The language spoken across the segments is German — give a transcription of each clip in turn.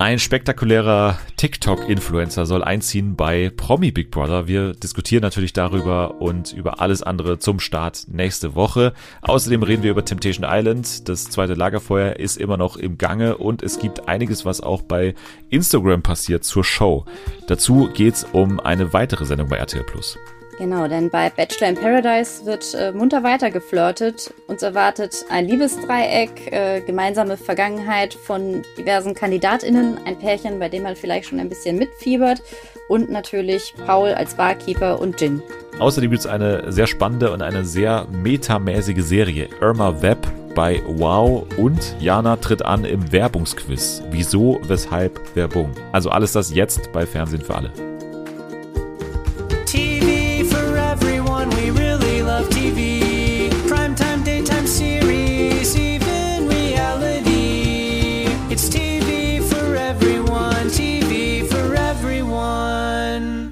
Ein spektakulärer TikTok-Influencer soll einziehen bei Promi Big Brother. Wir diskutieren natürlich darüber und über alles andere zum Start nächste Woche. Außerdem reden wir über Temptation Island. Das zweite Lagerfeuer ist immer noch im Gange und es gibt einiges, was auch bei Instagram passiert zur Show. Dazu geht's um eine weitere Sendung bei RTL Plus. Genau, denn bei Bachelor in Paradise wird äh, munter weiter geflirtet. Uns erwartet ein Liebesdreieck, äh, gemeinsame Vergangenheit von diversen KandidatInnen, ein Pärchen, bei dem man vielleicht schon ein bisschen mitfiebert und natürlich Paul als Barkeeper und Jin. Außerdem gibt es eine sehr spannende und eine sehr metamäßige Serie, Irma Web bei Wow und Jana tritt an im Werbungsquiz. Wieso, weshalb, Werbung. Also alles das jetzt bei Fernsehen für alle.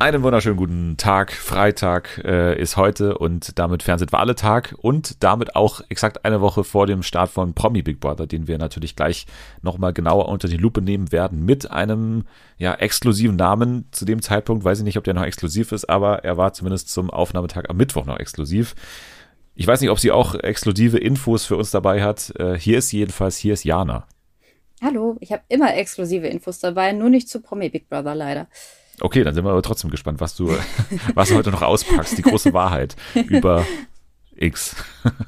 Einen wunderschönen guten Tag. Freitag äh, ist heute und damit Fernsehen für alle Tag und damit auch exakt eine Woche vor dem Start von Promi Big Brother, den wir natürlich gleich nochmal genauer unter die Lupe nehmen werden mit einem ja exklusiven Namen. Zu dem Zeitpunkt weiß ich nicht, ob der noch exklusiv ist, aber er war zumindest zum Aufnahmetag am Mittwoch noch exklusiv. Ich weiß nicht, ob sie auch exklusive Infos für uns dabei hat. Äh, hier ist jedenfalls, hier ist Jana. Hallo, ich habe immer exklusive Infos dabei, nur nicht zu Promi Big Brother leider. Okay, dann sind wir aber trotzdem gespannt, was du, was du heute noch auspackst. Die große Wahrheit über X.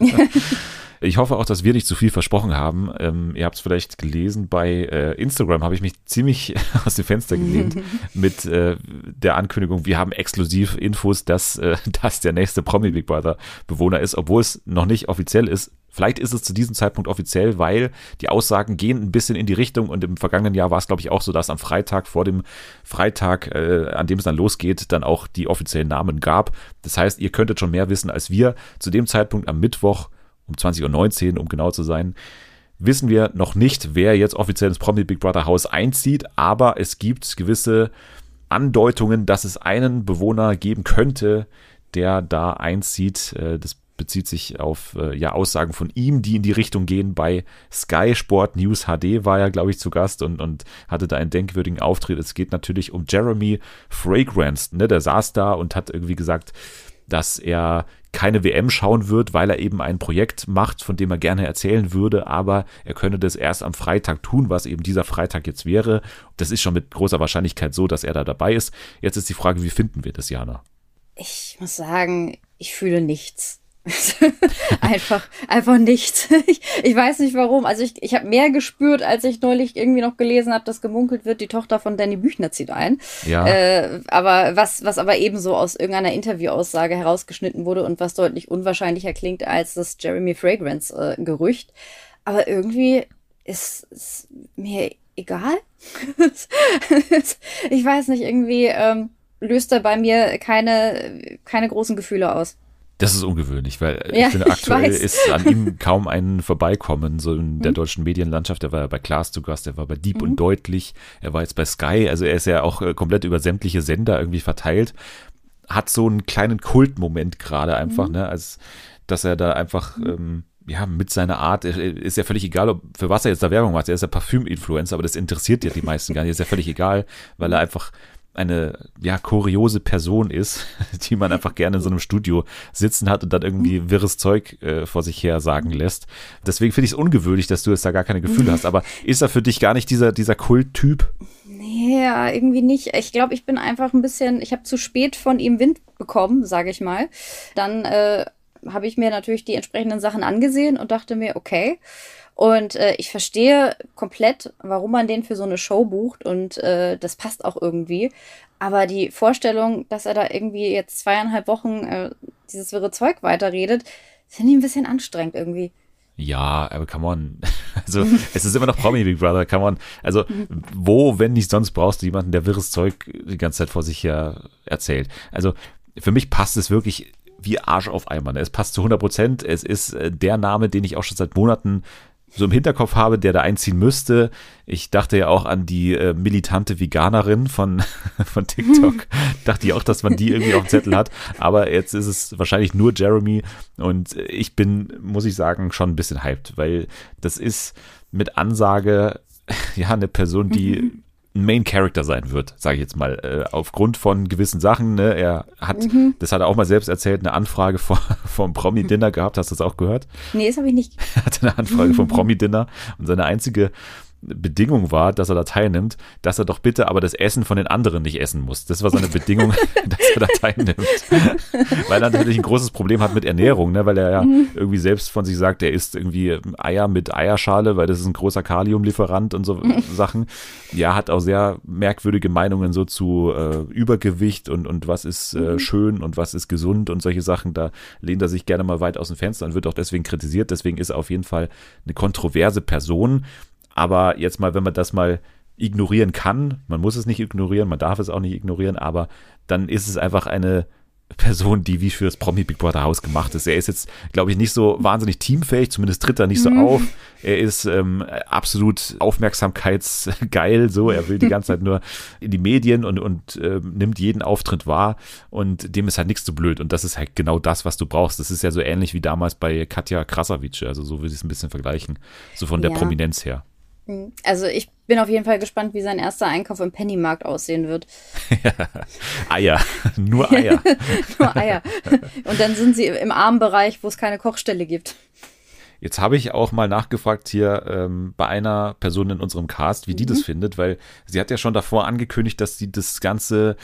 Ich hoffe auch, dass wir nicht zu viel versprochen haben. Ähm, ihr habt es vielleicht gelesen, bei äh, Instagram habe ich mich ziemlich aus dem Fenster gelehnt mit äh, der Ankündigung, wir haben exklusiv Infos, dass äh, das der nächste Promi Big Brother Bewohner ist, obwohl es noch nicht offiziell ist. Vielleicht ist es zu diesem Zeitpunkt offiziell, weil die Aussagen gehen ein bisschen in die Richtung und im vergangenen Jahr war es, glaube ich, auch so, dass am Freitag vor dem Freitag, äh, an dem es dann losgeht, dann auch die offiziellen Namen gab. Das heißt, ihr könntet schon mehr wissen als wir. Zu dem Zeitpunkt am Mittwoch um 20.19 Uhr, um genau zu sein, wissen wir noch nicht, wer jetzt offiziell ins Promi Big Brother Haus einzieht, aber es gibt gewisse Andeutungen, dass es einen Bewohner geben könnte, der da einzieht. Äh, das bezieht sich auf äh, ja, Aussagen von ihm, die in die Richtung gehen. Bei Sky Sport News HD war er, glaube ich, zu Gast und, und hatte da einen denkwürdigen Auftritt. Es geht natürlich um Jeremy Fragrance. Ne? Der saß da und hat irgendwie gesagt, dass er keine WM schauen wird, weil er eben ein Projekt macht, von dem er gerne erzählen würde, aber er könne das erst am Freitag tun, was eben dieser Freitag jetzt wäre. Das ist schon mit großer Wahrscheinlichkeit so, dass er da dabei ist. Jetzt ist die Frage, wie finden wir das, Jana? Ich muss sagen, ich fühle nichts. einfach, einfach nichts. Ich, ich, weiß nicht warum. Also ich, ich habe mehr gespürt, als ich neulich irgendwie noch gelesen habe, dass gemunkelt wird, die Tochter von Danny Büchner zieht ein. Ja. Äh, aber was, was aber ebenso aus irgendeiner Interviewaussage herausgeschnitten wurde und was deutlich unwahrscheinlicher klingt als das Jeremy Fragrance äh. Aber irgendwie ist es mir egal. ich weiß nicht, irgendwie ähm, löst er bei mir keine, keine großen Gefühle aus. Das ist ungewöhnlich, weil ja, ich finde, aktuell ich ist an ihm kaum ein Vorbeikommen, so in der mhm. deutschen Medienlandschaft. Er war ja bei Klaas zu Gast, er war bei Deep mhm. und Deutlich, er war jetzt bei Sky, also er ist ja auch äh, komplett über sämtliche Sender irgendwie verteilt. Hat so einen kleinen Kultmoment gerade einfach, mhm. ne, als dass er da einfach, mhm. ähm, ja, mit seiner Art, ist ja völlig egal, ob, für was er jetzt da Werbung macht. Er ist ja Parfüm-Influencer, aber das interessiert ja die meisten gar nicht. Ist ja völlig egal, weil er einfach eine ja kuriose Person ist, die man einfach gerne in so einem Studio sitzen hat und dann irgendwie wirres Zeug äh, vor sich her sagen lässt. Deswegen finde ich es ungewöhnlich, dass du jetzt da gar keine Gefühle hast. Aber ist er für dich gar nicht dieser, dieser Kulttyp? Nee, ja, irgendwie nicht. Ich glaube, ich bin einfach ein bisschen, ich habe zu spät von ihm Wind bekommen, sage ich mal. Dann äh, habe ich mir natürlich die entsprechenden Sachen angesehen und dachte mir, okay, und äh, ich verstehe komplett, warum man den für so eine Show bucht und äh, das passt auch irgendwie. Aber die Vorstellung, dass er da irgendwie jetzt zweieinhalb Wochen äh, dieses wirre Zeug weiterredet, finde ich ein bisschen anstrengend irgendwie. Ja, aber kann man, also es ist immer noch Promi Big Brother, kann man, also wo, wenn nicht sonst, brauchst du jemanden, der wirres Zeug die ganze Zeit vor sich her erzählt. Also für mich passt es wirklich wie Arsch auf Eimer. Es passt zu 100 Prozent. Es ist äh, der Name, den ich auch schon seit Monaten so im Hinterkopf habe, der da einziehen müsste. Ich dachte ja auch an die äh, militante Veganerin von, von TikTok. dachte ich auch, dass man die irgendwie auf dem Zettel hat. Aber jetzt ist es wahrscheinlich nur Jeremy. Und ich bin, muss ich sagen, schon ein bisschen hyped, weil das ist mit Ansage ja eine Person, die ein Main Character sein wird, sage ich jetzt mal, äh, aufgrund von gewissen Sachen. Ne? Er hat, mhm. das hat er auch mal selbst erzählt, eine Anfrage vom, vom Promi-Dinner gehabt. Hast du das auch gehört? Nee, das habe ich nicht. Er hatte eine Anfrage vom Promi-Dinner und seine einzige Bedingung war, dass er da teilnimmt, dass er doch bitte aber das Essen von den anderen nicht essen muss. Das war seine Bedingung, dass er da teilnimmt. weil er natürlich ein großes Problem hat mit Ernährung, ne? weil er ja mhm. irgendwie selbst von sich sagt, er isst irgendwie Eier mit Eierschale, weil das ist ein großer Kaliumlieferant und so mhm. Sachen. Ja, hat auch sehr merkwürdige Meinungen so zu äh, Übergewicht und, und was ist äh, mhm. schön und was ist gesund und solche Sachen. Da lehnt er sich gerne mal weit aus dem Fenster und wird auch deswegen kritisiert. Deswegen ist er auf jeden Fall eine kontroverse Person. Aber jetzt mal, wenn man das mal ignorieren kann, man muss es nicht ignorieren, man darf es auch nicht ignorieren, aber dann ist es einfach eine Person, die wie fürs Promi Big Brother Haus gemacht ist. Er ist jetzt, glaube ich, nicht so wahnsinnig teamfähig, zumindest tritt er nicht so mhm. auf. Er ist ähm, absolut aufmerksamkeitsgeil, so. Er will die ganze Zeit nur in die Medien und, und äh, nimmt jeden Auftritt wahr und dem ist halt nichts zu blöd. Und das ist halt genau das, was du brauchst. Das ist ja so ähnlich wie damals bei Katja Krasavice. Also so würde ich es ein bisschen vergleichen, so von der ja. Prominenz her. Also ich bin auf jeden Fall gespannt, wie sein erster Einkauf im Pennymarkt aussehen wird. Eier, nur Eier. nur Eier. Und dann sind sie im Armbereich, wo es keine Kochstelle gibt. Jetzt habe ich auch mal nachgefragt hier ähm, bei einer Person in unserem Cast, wie mhm. die das mhm. findet, weil sie hat ja schon davor angekündigt, dass sie das Ganze,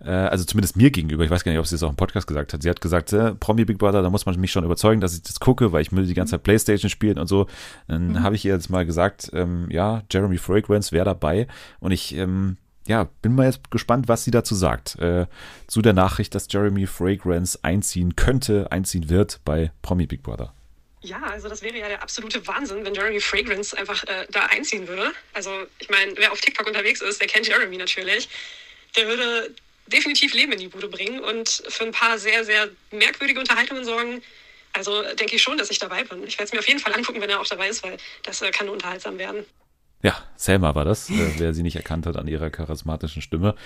äh, also zumindest mir gegenüber, ich weiß gar nicht, ob sie das auch im Podcast gesagt hat, sie hat gesagt, äh, Promi Big Brother, da muss man mich schon überzeugen, dass ich das gucke, weil ich will die ganze Zeit Playstation spielen und so. Dann mhm. habe ich ihr jetzt mal gesagt, ähm, ja, Jeremy Fragrance wäre dabei und ich ähm, ja, bin mal jetzt gespannt, was sie dazu sagt. Äh, zu der Nachricht, dass Jeremy Fragrance einziehen könnte, einziehen wird bei Promi Big Brother. Ja, also das wäre ja der absolute Wahnsinn, wenn Jeremy Fragrance einfach äh, da einziehen würde. Also ich meine, wer auf TikTok unterwegs ist, der kennt Jeremy natürlich. Der würde definitiv Leben in die Bude bringen und für ein paar sehr, sehr merkwürdige Unterhaltungen sorgen. Also denke ich schon, dass ich dabei bin. Ich werde es mir auf jeden Fall angucken, wenn er auch dabei ist, weil das äh, kann unterhaltsam werden. Ja, Selma war das, äh, wer sie nicht erkannt hat an ihrer charismatischen Stimme.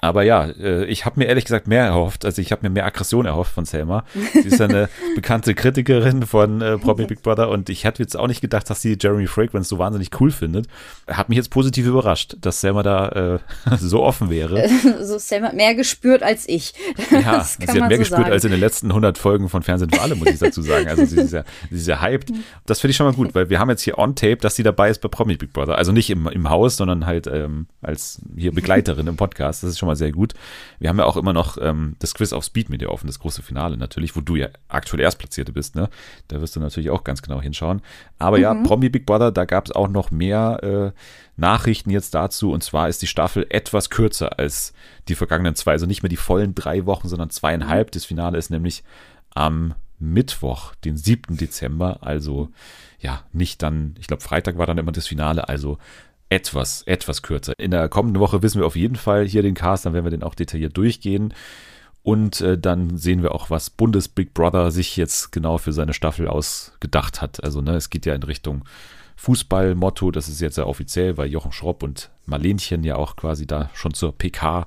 Aber ja, äh, ich habe mir ehrlich gesagt mehr erhofft, also ich habe mir mehr Aggression erhofft von Selma. Sie ist eine bekannte Kritikerin von äh, Promi Big Brother und ich hätte jetzt auch nicht gedacht, dass sie Jeremy Fragrance so wahnsinnig cool findet. Hat mich jetzt positiv überrascht, dass Selma da äh, so offen wäre. So Selma hat mehr gespürt als ich. Ja, sie hat mehr so gespürt sagen. als in den letzten 100 Folgen von Fernsehen für alle, muss ich dazu sagen. Also sie ist ja, sie ist ja hyped. Das finde ich schon mal gut, weil wir haben jetzt hier on tape, dass sie dabei ist bei Promi Big Brother. Also nicht im, im Haus, sondern halt ähm, als hier Begleiterin im Podcast. Das ist schon mal sehr gut. Wir haben ja auch immer noch ähm, das Quiz auf Speed mit dir offen, das große Finale natürlich, wo du ja aktuell Erstplatzierte bist, ne? Da wirst du natürlich auch ganz genau hinschauen. Aber mhm. ja, Promi Big Brother, da gab es auch noch mehr äh, Nachrichten jetzt dazu. Und zwar ist die Staffel etwas kürzer als die vergangenen zwei. Also nicht mehr die vollen drei Wochen, sondern zweieinhalb. Das Finale ist nämlich am Mittwoch, den 7. Dezember. Also ja, nicht dann, ich glaube, Freitag war dann immer das Finale. Also etwas, etwas kürzer. In der kommenden Woche wissen wir auf jeden Fall hier den Cast, dann werden wir den auch detailliert durchgehen. Und äh, dann sehen wir auch, was Bundes Big Brother sich jetzt genau für seine Staffel ausgedacht hat. Also, ne, es geht ja in Richtung Fußball-Motto, das ist jetzt ja offiziell, weil Jochen Schropp und Marlenchen ja auch quasi da schon zur PK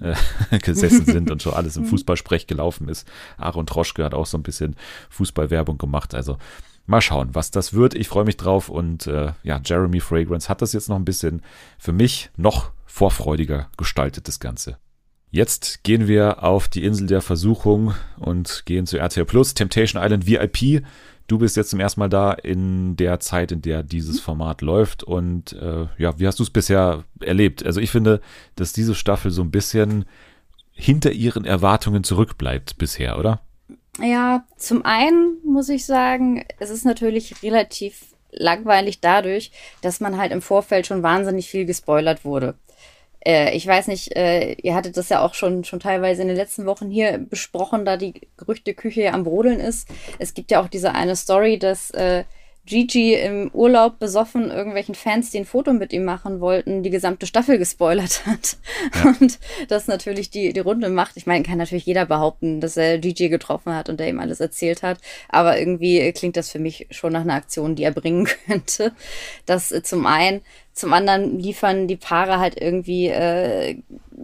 äh, gesessen sind und schon alles im Fußballsprech gelaufen ist. Aaron Troschke hat auch so ein bisschen Fußballwerbung gemacht. Also Mal schauen, was das wird. Ich freue mich drauf und äh, ja, Jeremy Fragrance hat das jetzt noch ein bisschen für mich noch vorfreudiger gestaltet, das Ganze. Jetzt gehen wir auf die Insel der Versuchung und gehen zu RTL Plus, Temptation Island VIP. Du bist jetzt zum ersten Mal da in der Zeit, in der dieses Format läuft. Und äh, ja, wie hast du es bisher erlebt? Also ich finde, dass diese Staffel so ein bisschen hinter ihren Erwartungen zurückbleibt bisher, oder? Ja, zum einen muss ich sagen, es ist natürlich relativ langweilig dadurch, dass man halt im Vorfeld schon wahnsinnig viel gespoilert wurde. Äh, ich weiß nicht, äh, ihr hattet das ja auch schon, schon teilweise in den letzten Wochen hier besprochen, da die Gerüchteküche ja am Brodeln ist. Es gibt ja auch diese eine Story, dass äh, Gigi im Urlaub besoffen irgendwelchen Fans, die ein Foto mit ihm machen wollten, die gesamte Staffel gespoilert hat. Ja. Und das natürlich die, die Runde macht. Ich meine, kann natürlich jeder behaupten, dass er Gigi getroffen hat und der ihm alles erzählt hat. Aber irgendwie klingt das für mich schon nach einer Aktion, die er bringen könnte. Das äh, zum einen. Zum anderen liefern die Paare halt irgendwie äh,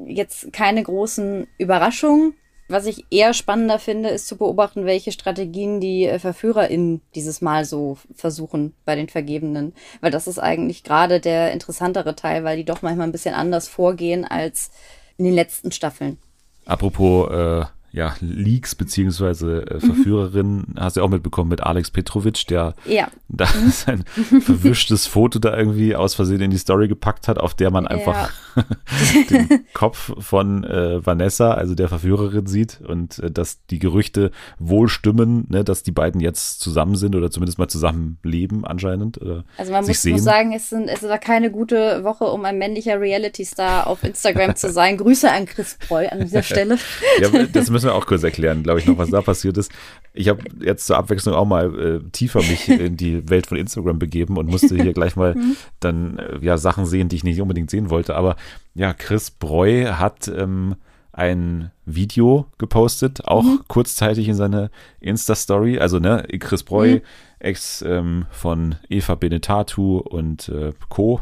jetzt keine großen Überraschungen Was ich eher spannender finde, ist zu beobachten, welche Strategien die äh, VerführerInnen dieses Mal so versuchen bei den Vergebenen. Weil das ist eigentlich gerade der interessantere Teil, weil die doch manchmal ein bisschen anders vorgehen als in den letzten Staffeln. Apropos äh, ja, Leaks beziehungsweise äh, Verführerin, mhm. hast du auch mitbekommen mit Alex Petrovic, der ja. da mhm. sein verwischtes Foto da irgendwie aus Versehen in die Story gepackt hat, auf der man einfach ja. den Kopf von äh, Vanessa, also der Verführerin, sieht und äh, dass die Gerüchte wohl stimmen, ne, dass die beiden jetzt zusammen sind oder zumindest mal zusammen leben anscheinend. also man muss, muss, sagen, es, sind, es war keine gute Woche, um ein männlicher Reality-Star auf Instagram zu sein. Grüße an Chris Preu an dieser Stelle. ja, das müssen wir auch kurz erklären, glaube ich, noch, was da passiert ist. Ich habe jetzt zur Abwechslung auch mal äh, tiefer mich in die Welt von Instagram begeben und musste hier gleich mal mhm. dann äh, ja Sachen sehen, die ich nicht unbedingt sehen wollte. Aber ja, Chris Breu hat ähm, ein Video gepostet, auch mhm. kurzzeitig in seine Insta-Story. Also, ne, Chris Breu, mhm. Ex ähm, von Eva Benetatu und äh, Co.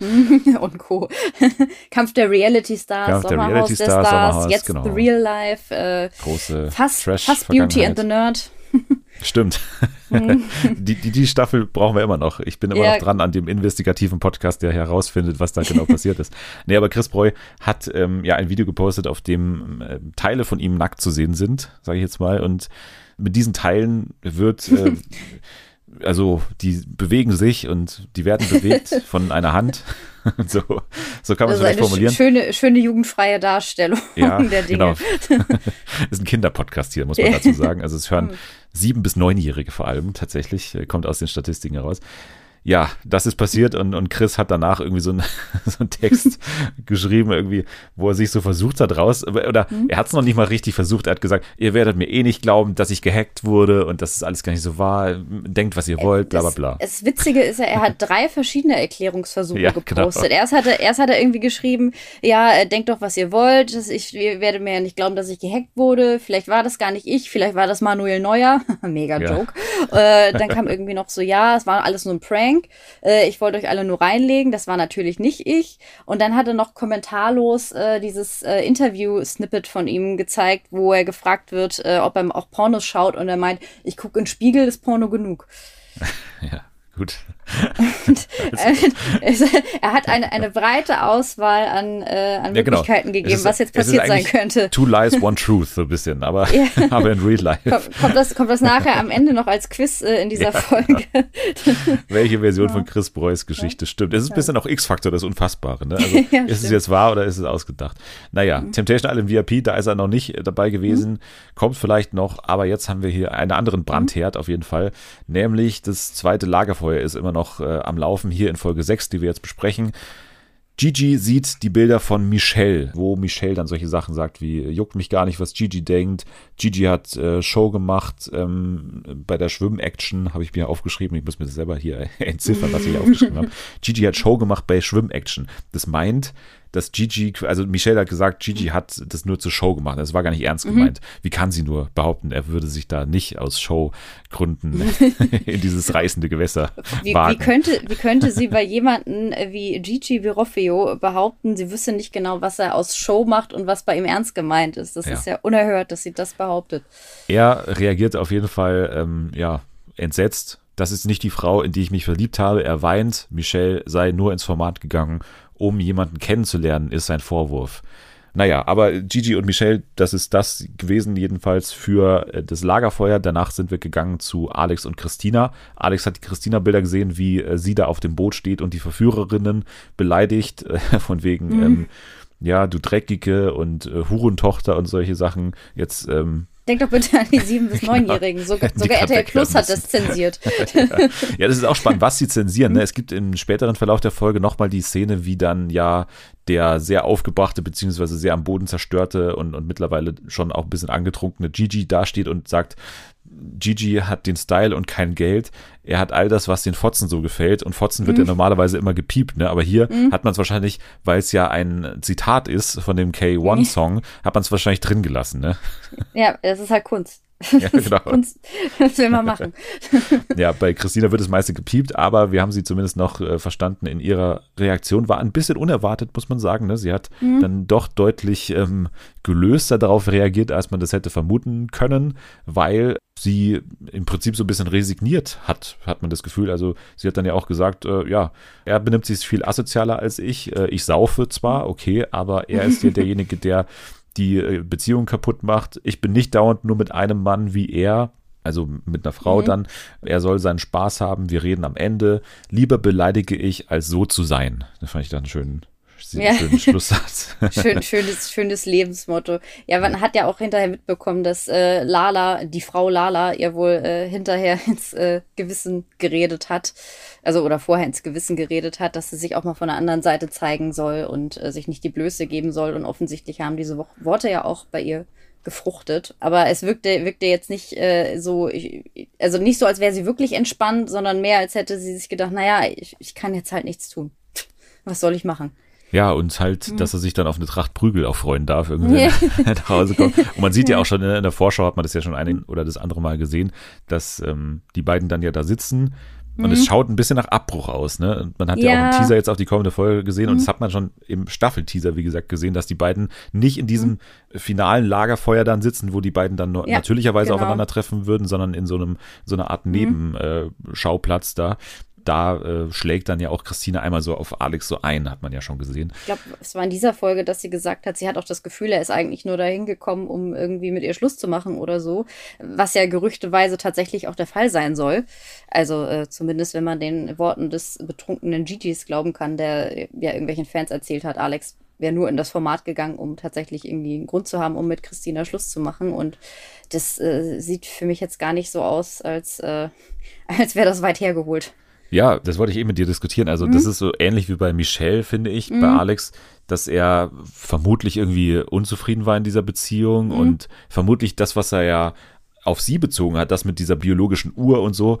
und Co. Kampf der Reality Stars, Kampf der Reality Stars, der Stars jetzt genau. The Real Life, äh, große fast, fast Beauty and the Nerd. Stimmt. Mhm. die, die, die Staffel brauchen wir immer noch. Ich bin immer ja. noch dran an dem investigativen Podcast, der herausfindet, was da genau passiert ist. Nee, aber Chris Breu hat ähm, ja ein Video gepostet, auf dem äh, Teile von ihm nackt zu sehen sind, sage ich jetzt mal. Und mit diesen Teilen wird, äh, also die bewegen sich und die werden bewegt von einer Hand. so, so kann man es vielleicht formulieren. Schöne, schöne jugendfreie Darstellung ja, der Dinge. Genau. ist ein Kinderpodcast hier, muss man dazu sagen. Also es hören hm. sieben- bis neunjährige vor allem tatsächlich, kommt aus den Statistiken heraus ja, das ist passiert und, und Chris hat danach irgendwie so, ein, so einen Text geschrieben, irgendwie, wo er sich so versucht hat raus, oder mhm. er hat es noch nicht mal richtig versucht, er hat gesagt, ihr werdet mir eh nicht glauben, dass ich gehackt wurde und dass es alles gar nicht so war, denkt, was ihr wollt, bla bla bla. Das, Witzige ist ja, er hat drei verschiedene Erklärungsversuche ja, genau. gepostet. Genau. Erst, hat er, erst hat er irgendwie geschrieben, ja, äh, denkt doch, was ihr wollt, dass ich, ihr werdet mir ja nicht glauben, dass ich gehackt wurde, vielleicht war das gar nicht ich, vielleicht war das Manuel Neuer, mega Joke. Ja. Äh, dann kam irgendwie noch so, ja, es war alles nur ein Prank Prank. Äh, ich wollte euch alle nur reinlegen. Das war natürlich nicht ich. Und dann hat er noch kommentarlos äh, dieses äh, Interview-Snippet von ihm gezeigt, wo er gefragt wird, äh, ob er auch Pornos schaut. Und er meint, ich gucke in Spiegel, ist Porno genug. Ja. Gut. Und, äh, er hat eine, eine breite Auswahl an, äh, an ja, genau. Möglichkeiten gegeben, ist, was jetzt passiert sein könnte. Two Lies, One Truth, so ein bisschen, aber, ja. aber in Real Life. Kommt, kommt, das, kommt das nachher am Ende noch als Quiz äh, in dieser ja. Folge? Welche Version von Chris Breus Geschichte stimmt? Es ist ein bisschen auch X-Faktor, das Unfassbare. Ne? Also, ist stimmt. es jetzt wahr oder ist es ausgedacht? Naja, mhm. Temptation Island VIP, da ist er noch nicht dabei gewesen, mhm. kommt vielleicht noch, aber jetzt haben wir hier einen anderen Brandherd mhm. auf jeden Fall, nämlich das zweite Lagerfeuer ist immer noch äh, am Laufen hier in Folge 6, die wir jetzt besprechen. Gigi sieht die Bilder von Michelle, wo Michelle dann solche Sachen sagt wie, juckt mich gar nicht, was Gigi denkt. Gigi hat äh, Show gemacht ähm, bei der Schwimm-Action, habe ich mir aufgeschrieben, ich muss mir selber hier entziffern, was ich aufgeschrieben habe. Gigi hat Show gemacht bei Schwimm-Action. Das meint, dass Gigi, also Michelle hat gesagt, Gigi hat das nur zur Show gemacht. Das war gar nicht ernst mhm. gemeint. Wie kann sie nur behaupten, er würde sich da nicht aus Showgründen in dieses reißende Gewässer wie, wagen? Wie könnte, wie könnte sie bei jemandem wie Gigi Virofeo behaupten, sie wüsste nicht genau, was er aus Show macht und was bei ihm ernst gemeint ist? Das ja. ist ja unerhört, dass sie das behauptet. Er reagiert auf jeden Fall, ähm, ja, entsetzt. Das ist nicht die Frau, in die ich mich verliebt habe. Er weint, Michelle sei nur ins Format gegangen um jemanden kennenzulernen, ist sein Vorwurf. Naja, aber Gigi und Michelle, das ist das gewesen jedenfalls für äh, das Lagerfeuer. Danach sind wir gegangen zu Alex und Christina. Alex hat die Christina-Bilder gesehen, wie äh, sie da auf dem Boot steht und die Verführerinnen beleidigt, äh, von wegen, mhm. ähm, ja, du Dreckige und äh, Hurentochter und solche Sachen. Jetzt ähm, Denk doch bitte an die 7- bis 9-Jährigen. Genau. Sogar, sogar RTL Plus hat das zensiert. ja. das ist auch spannend, was sie zensieren. Ne? Es gibt im späteren Verlauf der Folge nochmal die Szene, wie dann ja der sehr aufgebrachte beziehungsweise sehr am Boden zerstörte und, und mittlerweile schon auch ein bisschen angetrunkene Gigi dasteht und sagt, Gigi hat den Style und kein Geld. Er hat all das, was den Fotzen so gefällt. Und Fotzen wird mhm. ja normalerweise immer gepiept, ne? Aber hier mhm. hat man es wahrscheinlich, weil es ja ein Zitat ist von dem K1-Song, hat man es wahrscheinlich drin gelassen, ne? Ja, das ist halt Kunst. Ja, genau. Kunst, das will man machen. ja, bei Christina wird das meiste gepiept, aber wir haben sie zumindest noch äh, verstanden in ihrer Reaktion. War ein bisschen unerwartet, muss man sagen. Ne? Sie hat mhm. dann doch deutlich ähm, gelöster darauf reagiert, als man das hätte vermuten können, weil sie im Prinzip so ein bisschen resigniert hat, hat man das Gefühl. Also sie hat dann ja auch gesagt, äh, ja, er benimmt sich viel asozialer als ich. Äh, ich saufe zwar, okay, aber er ist ja derjenige, der die äh, Beziehung kaputt macht. Ich bin nicht dauernd nur mit einem Mann wie er, also mit einer Frau mhm. dann. Er soll seinen Spaß haben, wir reden am Ende. Lieber beleidige ich, als so zu sein. Das fand ich dann schön, ja. schönen Schlusssatz. Schön, schönes, schönes Lebensmotto. Ja, man hat ja auch hinterher mitbekommen, dass äh, Lala, die Frau Lala, ihr wohl äh, hinterher ins äh, Gewissen geredet hat. Also oder vorher ins Gewissen geredet hat, dass sie sich auch mal von der anderen Seite zeigen soll und äh, sich nicht die Blöße geben soll. Und offensichtlich haben diese Worte ja auch bei ihr gefruchtet. Aber es wirkte, wirkte jetzt nicht äh, so, ich, also nicht so, als wäre sie wirklich entspannt, sondern mehr, als hätte sie sich gedacht, naja, ich, ich kann jetzt halt nichts tun. Was soll ich machen? Ja, und halt, mhm. dass er sich dann auf eine Tracht Prügel auch freuen darf, irgendwie, wenn er nach Hause kommt. Und man sieht ja auch schon in der Vorschau, hat man das ja schon ein oder das andere Mal gesehen, dass ähm, die beiden dann ja da sitzen. Und mhm. es schaut ein bisschen nach Abbruch aus, ne? Und man hat ja. ja. auch im Teaser jetzt auf die kommende Folge gesehen mhm. und das hat man schon im Staffelteaser, wie gesagt, gesehen, dass die beiden nicht in diesem mhm. finalen Lagerfeuer dann sitzen, wo die beiden dann ja, natürlicherweise genau. aufeinandertreffen würden, sondern in so einem, so einer Art mhm. Nebenschauplatz da da äh, schlägt dann ja auch Christine einmal so auf Alex so ein, hat man ja schon gesehen. Ich glaube, es war in dieser Folge, dass sie gesagt hat, sie hat auch das Gefühl, er ist eigentlich nur dahin gekommen, um irgendwie mit ihr Schluss zu machen oder so, was ja gerüchteweise tatsächlich auch der Fall sein soll. Also äh, zumindest, wenn man den Worten des betrunkenen Gigi's glauben kann, der ja irgendwelchen Fans erzählt hat, Alex wäre nur in das Format gegangen, um tatsächlich irgendwie einen Grund zu haben, um mit Christina Schluss zu machen. Und das äh, sieht für mich jetzt gar nicht so aus, als, äh, als wäre das weit hergeholt. Ja, das wollte ich eben mit dir diskutieren. Also, mhm. das ist so ähnlich wie bei Michelle, finde ich, mhm. bei Alex, dass er vermutlich irgendwie unzufrieden war in dieser Beziehung mhm. und vermutlich das, was er ja auf sie bezogen hat, das mit dieser biologischen Uhr und so,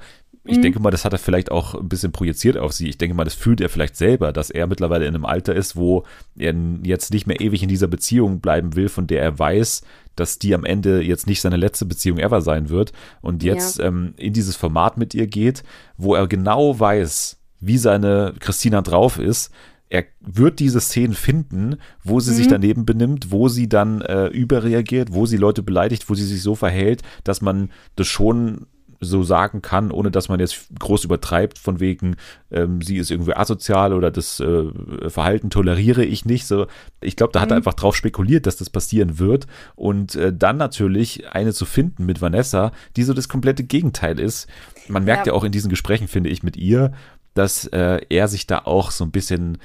ich mhm. denke mal, das hat er vielleicht auch ein bisschen projiziert auf sie. Ich denke mal, das fühlt er vielleicht selber, dass er mittlerweile in einem Alter ist, wo er jetzt nicht mehr ewig in dieser Beziehung bleiben will, von der er weiß, dass die am Ende jetzt nicht seine letzte Beziehung ever sein wird und jetzt ja. ähm, in dieses Format mit ihr geht, wo er genau weiß, wie seine Christina drauf ist. Er wird diese Szenen finden, wo sie mhm. sich daneben benimmt, wo sie dann äh, überreagiert, wo sie Leute beleidigt, wo sie sich so verhält, dass man das schon so sagen kann, ohne dass man jetzt groß übertreibt, von wegen, ähm, sie ist irgendwie asozial oder das äh, Verhalten toleriere ich nicht. So, ich glaube, da hat mhm. er einfach drauf spekuliert, dass das passieren wird. Und äh, dann natürlich eine zu finden mit Vanessa, die so das komplette Gegenteil ist. Man merkt ja, ja auch in diesen Gesprächen, finde ich, mit ihr, dass äh, er sich da auch so ein bisschen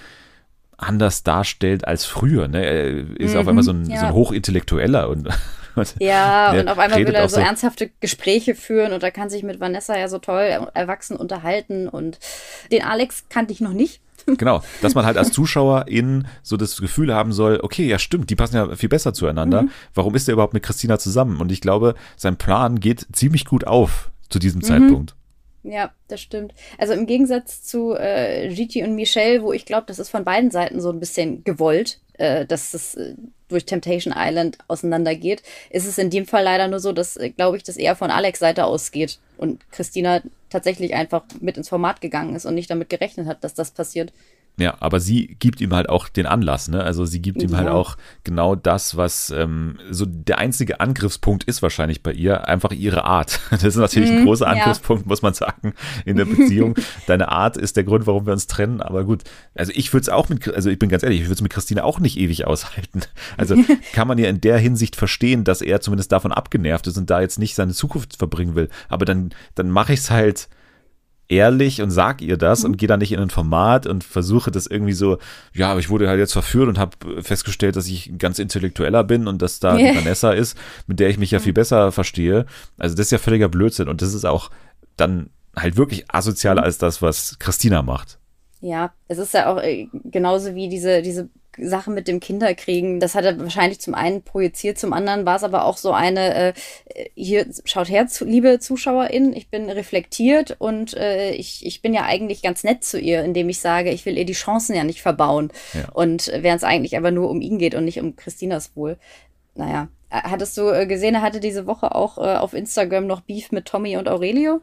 anders darstellt als früher. Ne? Er ist mhm, auf einmal so ein, ja. so ein Hochintellektueller und ja, und auf einmal will er so, so ernsthafte Gespräche führen und er kann sich mit Vanessa ja so toll erwachsen unterhalten und den Alex kannte ich noch nicht. Genau, dass man halt als Zuschauer in so das Gefühl haben soll, okay, ja stimmt, die passen ja viel besser zueinander. Mhm. Warum ist er überhaupt mit Christina zusammen? Und ich glaube, sein Plan geht ziemlich gut auf zu diesem mhm. Zeitpunkt. Ja, das stimmt. Also im Gegensatz zu äh, Gigi und Michelle, wo ich glaube, das ist von beiden Seiten so ein bisschen gewollt, äh, dass es äh, durch Temptation Island auseinandergeht, ist es in dem Fall leider nur so, dass, äh, glaube ich, das eher von Alex Seite ausgeht und Christina tatsächlich einfach mit ins Format gegangen ist und nicht damit gerechnet hat, dass das passiert. Ja, aber sie gibt ihm halt auch den Anlass, ne? Also sie gibt ihm halt auch genau das, was ähm, so der einzige Angriffspunkt ist wahrscheinlich bei ihr, einfach ihre Art. Das ist natürlich mhm, ein großer Angriffspunkt, ja. muss man sagen, in der Beziehung. Deine Art ist der Grund, warum wir uns trennen, aber gut. Also ich würde es auch mit, also ich bin ganz ehrlich, ich würde es mit Christine auch nicht ewig aushalten. Also kann man ja in der Hinsicht verstehen, dass er zumindest davon abgenervt ist und da jetzt nicht seine Zukunft verbringen will. Aber dann, dann mache ich es halt ehrlich und sag ihr das mhm. und gehe dann nicht in ein Format und versuche das irgendwie so, ja, aber ich wurde halt jetzt verführt und habe festgestellt, dass ich ganz intellektueller bin und dass da yeah. Vanessa ist, mit der ich mich ja viel besser verstehe. Also das ist ja völliger Blödsinn und das ist auch dann halt wirklich asozialer mhm. als das, was Christina macht. Ja, es ist ja auch äh, genauso wie diese, diese Sache mit dem Kinderkriegen, das hat er wahrscheinlich zum einen projiziert, zum anderen war es aber auch so eine, äh, hier schaut her, zu, liebe ZuschauerInnen, ich bin reflektiert und äh, ich, ich bin ja eigentlich ganz nett zu ihr, indem ich sage, ich will ihr die Chancen ja nicht verbauen. Ja. Und während es eigentlich aber nur um ihn geht und nicht um Christinas Wohl. Naja, Hattest du äh, gesehen, er hatte diese Woche auch äh, auf Instagram noch Beef mit Tommy und Aurelio?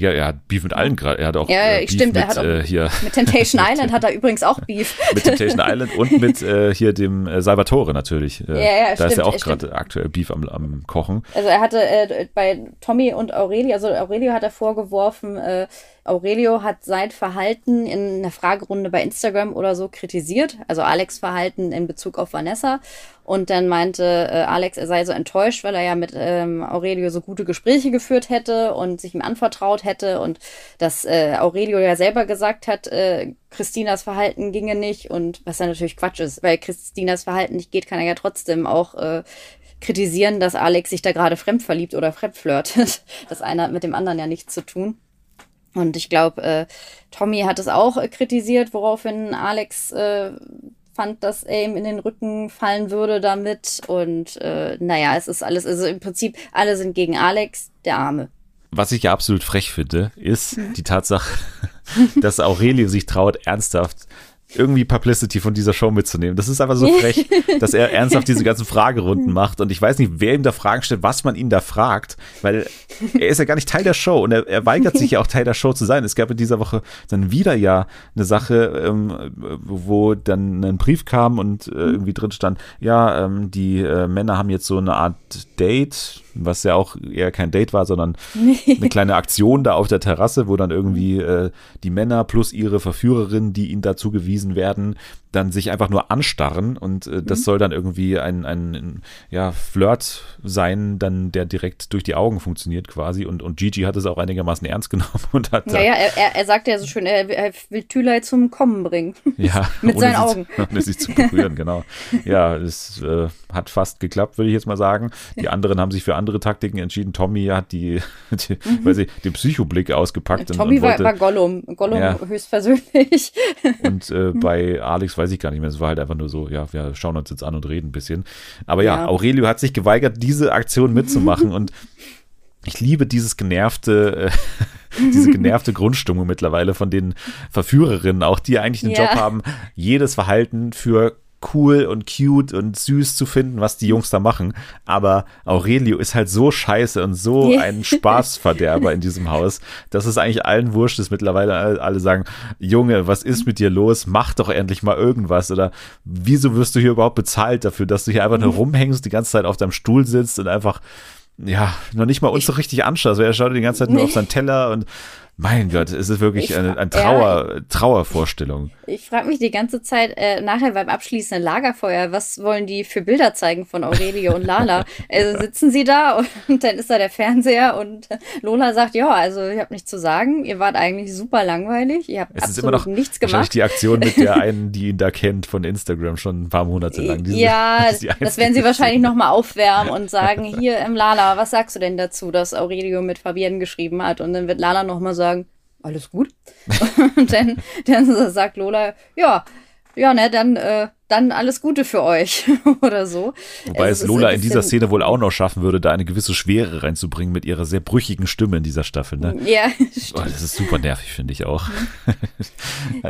Ja, er hat Beef mit allen gerade. Er hat auch ja, äh, Beef stimmt, mit, er auch, äh, hier mit Temptation Island hat er übrigens auch Beef. mit Temptation Island und mit äh, hier dem äh, Salvatore natürlich. Äh, Ja, ja, da stimmt, ist ja auch gerade aktuell Beef am, am Kochen. Also er hatte äh, bei Tommy und Aurelio, also Aurelio hat er vorgeworfen, äh, Aurelio hat sein Verhalten in einer Fragerunde bei Instagram oder so kritisiert, also Alex Verhalten in Bezug auf Vanessa. Und dann meinte äh, Alex, er sei so enttäuscht, weil er ja mit ähm, Aurelio so gute Gespräche geführt hätte und sich ihm anvertraut hätte und dass äh, Aurelio ja selber gesagt hat, äh, Christinas Verhalten ginge nicht und was ja natürlich Quatsch ist, weil Christinas Verhalten nicht geht, kann er ja trotzdem auch äh, kritisieren, dass Alex sich da gerade fremd verliebt oder fremd flirtet. Das eine hat mit dem anderen ja nichts zu tun. Und ich glaube, äh, Tommy hat es auch äh, kritisiert, woraufhin Alex äh, fand, dass er ihm in den Rücken fallen würde damit. Und äh, naja, es ist alles, also im Prinzip, alle sind gegen Alex, der Arme. Was ich ja absolut frech finde, ist die Tatsache, dass Aurelio sich traut, ernsthaft irgendwie Publicity von dieser Show mitzunehmen. Das ist einfach so frech, dass er ernsthaft diese ganzen Fragerunden macht. Und ich weiß nicht, wer ihm da Fragen stellt, was man ihn da fragt, weil er ist ja gar nicht Teil der Show und er, er weigert sich ja auch Teil der Show zu sein. Es gab in dieser Woche dann wieder ja eine Sache, ähm, wo dann ein Brief kam und äh, irgendwie drin stand, ja, ähm, die äh, Männer haben jetzt so eine Art Date, was ja auch eher kein Date war, sondern eine kleine Aktion da auf der Terrasse, wo dann irgendwie äh, die Männer plus ihre Verführerin, die ihnen dazu gewiesen werden, dann sich einfach nur anstarren und äh, das soll dann irgendwie ein, ein ja, Flirt sein, dann der direkt durch die Augen funktioniert quasi und, und Gigi hat es auch einigermaßen ernst genommen und hat Ja, da, ja, er, er, er sagte ja so schön, er, er will Tülay zum Kommen bringen. ja, mit seinen sie Augen. Ohne sich zu berühren, genau. Ja, es äh, hat fast geklappt, würde ich jetzt mal sagen. Die anderen haben sich für andere Taktiken entschieden. Tommy hat die, die weiß ich, den Psychoblick ausgepackt. und- Tommy und war, wollte, war Gollum, Gollum Ja. höchstpersönlich. Und äh, bei Alex weiß ich gar nicht mehr. Es war halt einfach nur so, ja, wir schauen uns jetzt an und reden ein bisschen. Aber ja, Ja. Aurelio hat sich geweigert, diese Aktion mitzumachen und ich liebe dieses genervte, äh, diese genervte Grundstimmung mittlerweile von den Verführerinnen, auch die eigentlich den Ja. Job haben, jedes Verhalten für cool und cute und süß zu finden, was die Jungs da machen. Aber Aurelio ist halt so scheiße und so ein Spaßverderber in diesem Haus, dass es eigentlich allen wurscht ist. Mittlerweile alle, sagen, Junge, was ist mit dir los? Mach doch endlich mal irgendwas. Oder wieso wirst du hier überhaupt bezahlt dafür, dass du hier einfach nur rumhängst, die ganze Zeit auf deinem Stuhl sitzt und einfach, ja, noch nicht mal uns so richtig anschaust. weil Er schaut die ganze Zeit nur Nee. auf seinen Teller und mein Gott, es ist wirklich Ich- eine, eine ja. Trauer, Trauervorstellung. Ich frage mich die ganze Zeit äh, nachher beim abschließenden Lagerfeuer, was wollen die für Bilder zeigen von Aurelio und Lala? Also sitzen sie da und, und dann ist da der Fernseher und Lola sagt, ja, also ich habe nichts zu sagen, ihr wart eigentlich super langweilig, ihr habt Es ist absolut immer noch nichts gemacht. die Aktion mit der einen, die ihn da kennt von Instagram schon ein paar Monate lang. Diese- ja, das ist werden sie wahrscheinlich nochmal aufwärmen und sagen, hier im Lala, was sagst du denn dazu, dass Aurelio mit Fabienne geschrieben hat? Und dann wird Lala nochmal sagen, alles gut. Und dann, dann sagt Lola, ja, ja, ne, dann, äh, dann alles Gute für euch oder so. Wobei Also es Lola in dieser Szene wohl auch noch schaffen würde, da eine gewisse Schwere reinzubringen mit ihrer sehr brüchigen Stimme in dieser Staffel. Ne? Ja, Oh, das ist super nervig, finde ich auch.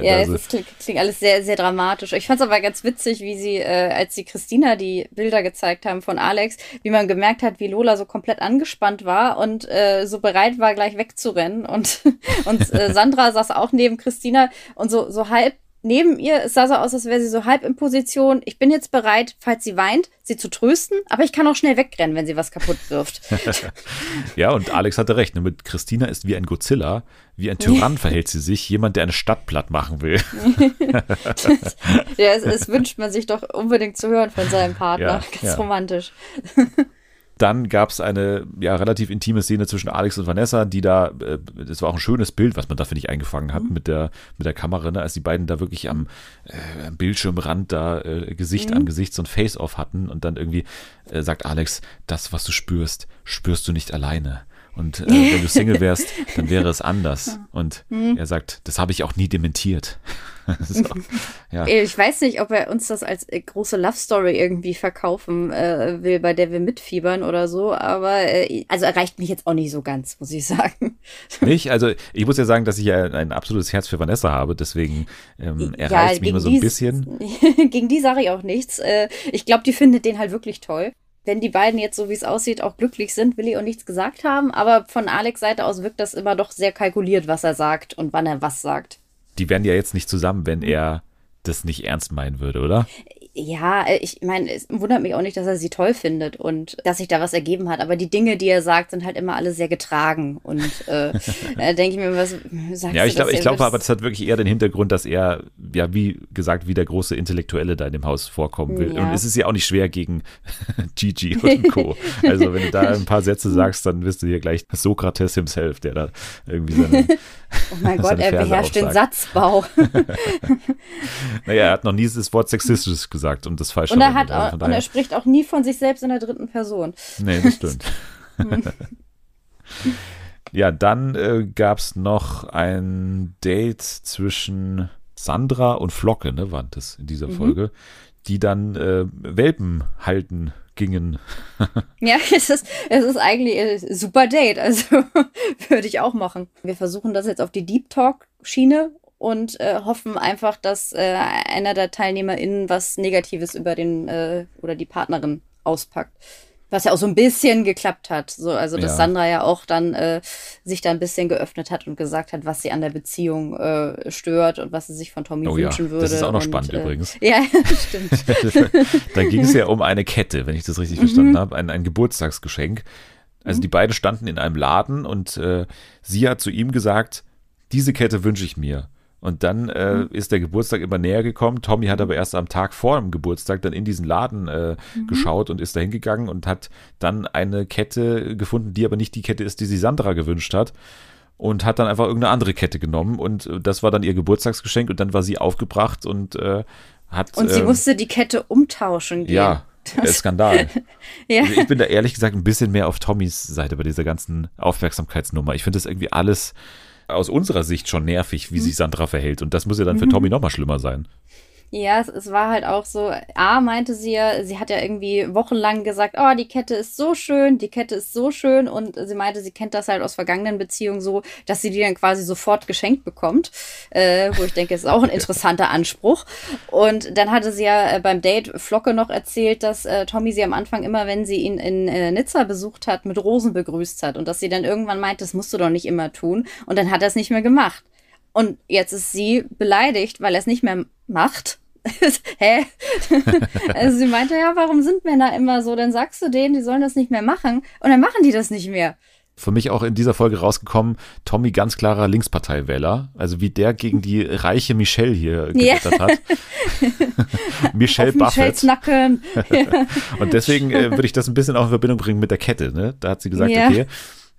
Ja, also, es ist, klingt, klingt alles sehr, sehr dramatisch. Ich fand es aber ganz witzig, wie sie, äh, als sie Christina die Bilder gezeigt haben von Alex, wie man gemerkt hat, wie Lola so komplett angespannt war und äh, so bereit war, gleich wegzurennen. Und, und äh, Sandra saß auch neben Christina und so, so halb neben ihr. Es sah so aus, als wäre sie so halb in Position. Ich bin jetzt bereit, falls sie weint, sie zu trösten, aber ich kann auch schnell wegrennen, wenn sie was kaputt wirft. ja, und Alex hatte recht. Ne? Mit Christina ist wie ein Godzilla, wie ein Tyrann verhält sie sich, jemand, der eine Stadt platt machen will. ja, es, es wünscht man sich doch unbedingt zu hören von seinem Partner. Ja, Ganz ja. romantisch. Dann gab es eine ja, relativ intime Szene zwischen Alex und Vanessa, die da, äh, das war auch ein schönes Bild, was man da, finde ich, eingefangen hat mit, der, mit der Kamera, ne? als die beiden da wirklich am, äh, am Bildschirmrand da äh, Gesicht an Gesicht so ein Face-Off hatten und dann irgendwie äh, sagt Alex, das, was du spürst, spürst du nicht alleine. Und äh, wenn du Single wärst, dann wäre es anders. Und er sagt, das habe ich auch nie dementiert. so, ja. Ich weiß nicht, ob er uns das als äh, große Love Story irgendwie verkaufen äh, will, bei der wir mitfiebern oder so, aber äh, also erreicht mich jetzt auch nicht so ganz, muss ich sagen. Nicht? Also ich muss ja sagen, dass ich ja ein absolutes Herz für Vanessa habe, deswegen ähm, erreicht es mich immer so ein bisschen. gegen die sage ich auch nichts. Äh, ich glaube, die findet den halt wirklich toll. Wenn die beiden jetzt so wie es aussieht auch glücklich sind, will ich auch nichts gesagt haben. Aber von Alex Seite aus wirkt das immer doch sehr kalkuliert, was er sagt und wann er was sagt. Die wären ja jetzt nicht zusammen, wenn er das nicht ernst meinen würde, oder? Ja, äh, ich meine, es wundert mich auch nicht, dass er sie toll findet und dass sich da was ergeben hat. Aber die Dinge, die er sagt, sind halt immer alle sehr getragen. Und äh, da denke ich mir, was sagst ja, ich glaube, ich glaube aber, das hat wirklich eher den Hintergrund, dass er, ja, wie gesagt, wie der große Intellektuelle da in dem Haus vorkommen will. Ja. Und es ist ja auch nicht schwer gegen Gigi und Co. Also, wenn du da ein paar Sätze sagst, dann wirst du hier gleich Sokrates himself, der da irgendwie seine. oh mein Gott, er beherrscht den Satzbau. naja, er hat noch nie das Wort sexistisch gesagt gesagt und das falsch und er hat also und er spricht auch nie von sich selbst in der dritten Person. Nee, das stimmt. ja, dann äh, gab es noch ein Date zwischen Sandra und Flocke, ne, war das in dieser mhm. Folge, die dann äh, Welpen halten gingen. ja, es ist, es ist eigentlich ein super Date, also würde ich auch machen. Wir versuchen das jetzt auf die Deep Talk Schiene und äh, hoffen einfach, dass äh, einer der TeilnehmerInnen was Negatives über den äh, oder die Partnerin auspackt. Was ja auch so ein bisschen geklappt hat. So, also, dass ja. Sandra ja auch dann äh, sich da ein bisschen geöffnet hat und gesagt hat, was sie an der Beziehung äh, stört und was sie sich von Tommy oh, wünschen ja. würde. Das ist auch noch und, spannend äh, übrigens. Ja, stimmt. da ging es ja um eine Kette, wenn ich das richtig verstanden mhm. habe, ein, ein Geburtstagsgeschenk. Also mhm. die beiden standen in einem Laden und äh, sie hat zu ihm gesagt, diese Kette wünsche ich mir. Und dann äh, mhm. ist der Geburtstag immer näher gekommen. Tommy hat aber erst am Tag vor dem Geburtstag dann in diesen Laden äh, mhm. geschaut und ist da hingegangen und hat dann eine Kette gefunden, die aber nicht die Kette ist, die sie Sandra gewünscht hat. Und hat dann einfach irgendeine andere Kette genommen und äh, das war dann ihr Geburtstagsgeschenk und dann war sie aufgebracht und äh, hat. Und sie äh, musste die Kette umtauschen gehen. Ja, das Skandal. ja. Also ich bin da ehrlich gesagt ein bisschen mehr auf Tommys Seite bei dieser ganzen Aufmerksamkeitsnummer. Ich finde das irgendwie alles aus unserer Sicht schon nervig, wie mhm. sich Sandra verhält. Und das muss ja dann für mhm. Tommy noch mal schlimmer sein. Ja, es, es, war halt auch so, A meinte sie ja, sie hat ja irgendwie wochenlang gesagt, oh, die Kette ist so schön, die Kette ist so schön und sie meinte, sie kennt das halt aus vergangenen Beziehungen so, dass sie die dann quasi sofort geschenkt bekommt, äh, wo ich denke, es ist auch ein interessanter Anspruch. Und dann hatte sie ja äh, beim Date Flocke noch erzählt, dass äh, Tommy sie am Anfang immer, wenn sie ihn in äh, Nizza besucht hat, mit Rosen begrüßt hat und dass sie dann irgendwann meint, das musst du doch nicht immer tun und dann hat er es nicht mehr gemacht. Und jetzt ist sie beleidigt, weil er es nicht mehr macht. Hä? also sie meinte, ja, warum sind Männer immer so? Dann sagst du denen, die sollen das nicht mehr machen und dann machen die das nicht mehr. Für mich auch in dieser Folge rausgekommen, Tommy ganz klarer Linksparteiwähler. Also wie der gegen die reiche Michelle hier gewettert ja. hat. Michelle Buffett. Michelles Nacken. und deswegen äh, würde ich das ein bisschen auch in Verbindung bringen mit der Kette. Ne? Da hat sie gesagt, ja. okay,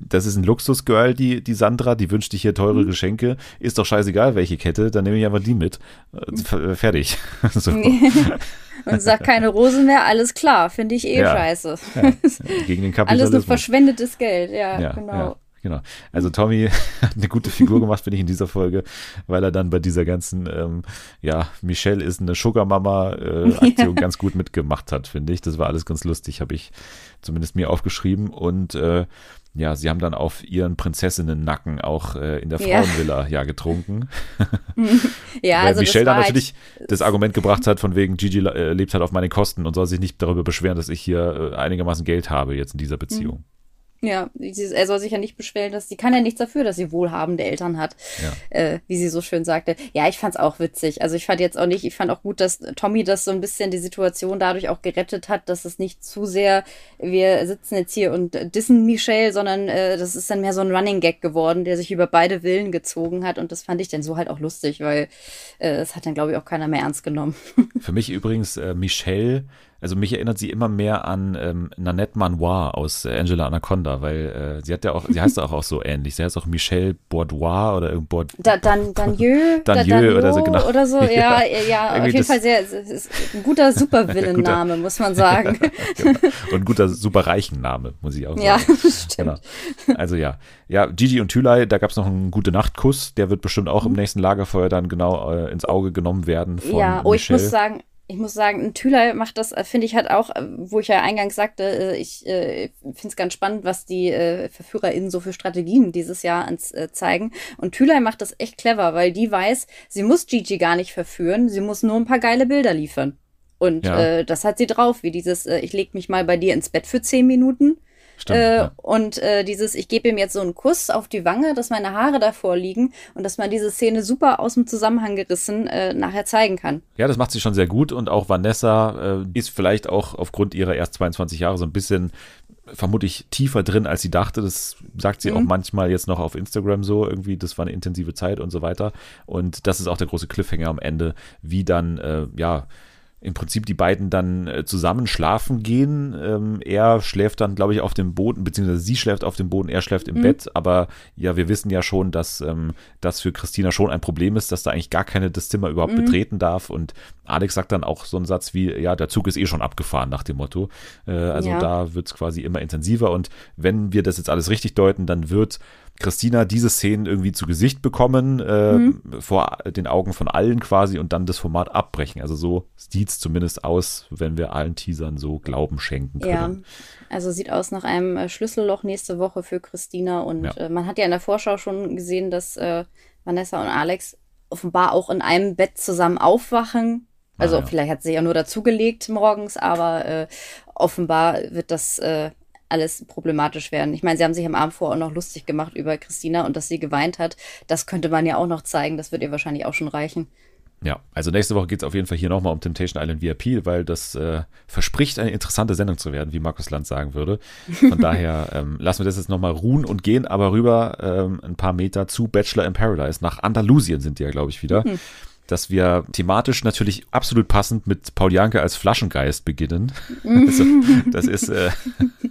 das ist ein Luxusgirl, die, die Sandra, die wünscht dich hier teure mhm. Geschenke. Ist doch scheißegal, welche Kette, dann nehme ich einfach die mit. Äh, fertig. so. Und sag keine Rosen mehr, alles klar, finde ich eh ja. scheiße. Ja. Gegen den Kapitalismus. Alles nur verschwendetes Geld, ja, ja genau. Genau. Also Tommy hat eine gute Figur gemacht, finde ich, in dieser Folge, weil er dann bei dieser ganzen, ähm, ja, Michelle ist eine Sugar-Mama-Aktion äh, ganz gut mitgemacht hat, finde ich. Das war alles ganz lustig, habe ich zumindest mir aufgeschrieben. Und äh, ja, sie haben dann auf ihren Prinzessinnen-Nacken auch äh, in der Frauenvilla ja, ja getrunken. ja, Weil also Michelle dann natürlich halt das Argument gebracht hat, von wegen Gigi äh, lebt halt auf meine Kosten und soll sich nicht darüber beschweren, dass ich hier äh, einigermaßen Geld habe jetzt in dieser Beziehung. Ja, er soll sich ja nicht beschweren, dass sie kann ja nichts dafür, dass sie wohlhabende Eltern hat, ja. äh, wie sie so schön sagte. Ja, ich fand's auch witzig. Also ich fand jetzt auch nicht, ich fand auch gut, dass Tommy das so ein bisschen die Situation dadurch auch gerettet hat, dass es nicht zu sehr, wir sitzen jetzt hier und dissen Michelle, sondern äh, das ist dann mehr so ein Running Gag geworden, der sich über beide Willen gezogen hat und das fand ich dann so halt auch lustig, weil äh, es hat dann glaube ich auch keiner mehr ernst genommen. Für mich übrigens äh, Michelle also mich erinnert sie immer mehr an ähm, Nanette Manoir aus äh, Angela Anaconda, weil äh, sie hat ja auch, sie heißt auch, auch so ähnlich. Sie heißt auch Michelle Boudoir oder irgendwo. Da, dann Danieu, Danieu oder so, genau. Oder so, ja, ja, ja auf jeden Fall sehr, ein guter Supervillain-Name, muss man sagen. genau. Und ein guter superreichen Name, muss ich auch sagen. Ja, stimmt. Genau. Also ja, ja, Gigi und Thülei, da gab es noch einen gute Nachtkuss, der wird bestimmt auch im mhm. nächsten Lagerfeuer dann genau äh, ins Auge genommen werden von Ja, oh, Michelle. ich muss sagen, ich muss sagen, ein Thüler macht das, äh, finde ich, hat auch, äh, wo ich ja eingangs sagte, äh, ich äh, finde es ganz spannend, was die äh, VerführerInnen so für Strategien dieses Jahr ans, äh, zeigen. Und Thülei macht das echt clever, weil die weiß, sie muss Gigi gar nicht verführen, sie muss nur ein paar geile Bilder liefern. Und Ja. äh, das hat sie drauf, wie dieses, äh, ich leg mich mal bei dir ins Bett für zehn Minuten. Stimmt. Äh, ja. Und äh, dieses, ich gebe ihm jetzt so einen Kuss auf die Wange, dass meine Haare davor liegen und dass man diese Szene super aus dem Zusammenhang gerissen äh, nachher zeigen kann. Ja, das macht sie schon sehr gut und auch Vanessa äh, ist vielleicht auch aufgrund ihrer erst 22 Jahre so ein bisschen vermutlich tiefer drin, als sie dachte. Das sagt sie auch manchmal jetzt noch auf Instagram so, irgendwie, das war eine intensive Zeit und so weiter. Und das ist auch der große Cliffhanger am Ende, wie dann, äh, ja, im Prinzip die beiden dann äh, zusammen schlafen gehen. Ähm, er schläft dann, glaube ich, auf dem Boden, beziehungsweise sie schläft auf dem Boden, er schläft im Bett. Aber ja, wir wissen ja schon, dass ähm, das für Christina schon ein Problem ist, dass da eigentlich gar keine das Zimmer überhaupt betreten darf. Und Alex sagt dann auch so einen Satz wie, ja, der Zug ist eh schon abgefahren nach dem Motto. Äh, also Ja. da wird es quasi immer intensiver. Und wenn wir das jetzt alles richtig deuten, dann wird Christina diese Szenen irgendwie zu Gesicht bekommen, äh, Mhm. vor den Augen von allen quasi und dann das Format abbrechen. Also so sieht es zumindest aus, wenn wir allen Teasern so Glauben schenken Ja, können. also sieht aus nach einem äh, Schlüsselloch nächste Woche für Christina. Und Ja. äh, man hat ja in der Vorschau schon gesehen, dass äh, Vanessa und Alex offenbar auch in einem Bett zusammen aufwachen. Also Ah, ja. vielleicht hat sie ja nur dazugelegt morgens, aber äh, offenbar wird das äh, alles problematisch werden. Ich meine, sie haben sich am Abend vorher auch noch lustig gemacht über Christina und dass sie geweint hat. Das könnte man ja auch noch zeigen. Das wird ihr wahrscheinlich auch schon reichen. Ja, also nächste Woche geht es auf jeden Fall hier nochmal um Temptation Island VIP, weil das äh, verspricht eine interessante Sendung zu werden, wie Markus Land sagen würde. Von daher ähm, lassen wir das jetzt nochmal ruhen und gehen aber rüber ähm, ein paar Meter zu Bachelor in Paradise. Nach Andalusien sind die ja, glaube ich, wieder. Dass wir thematisch natürlich absolut passend mit Paul Janke als Flaschengeist beginnen. also, das ist äh,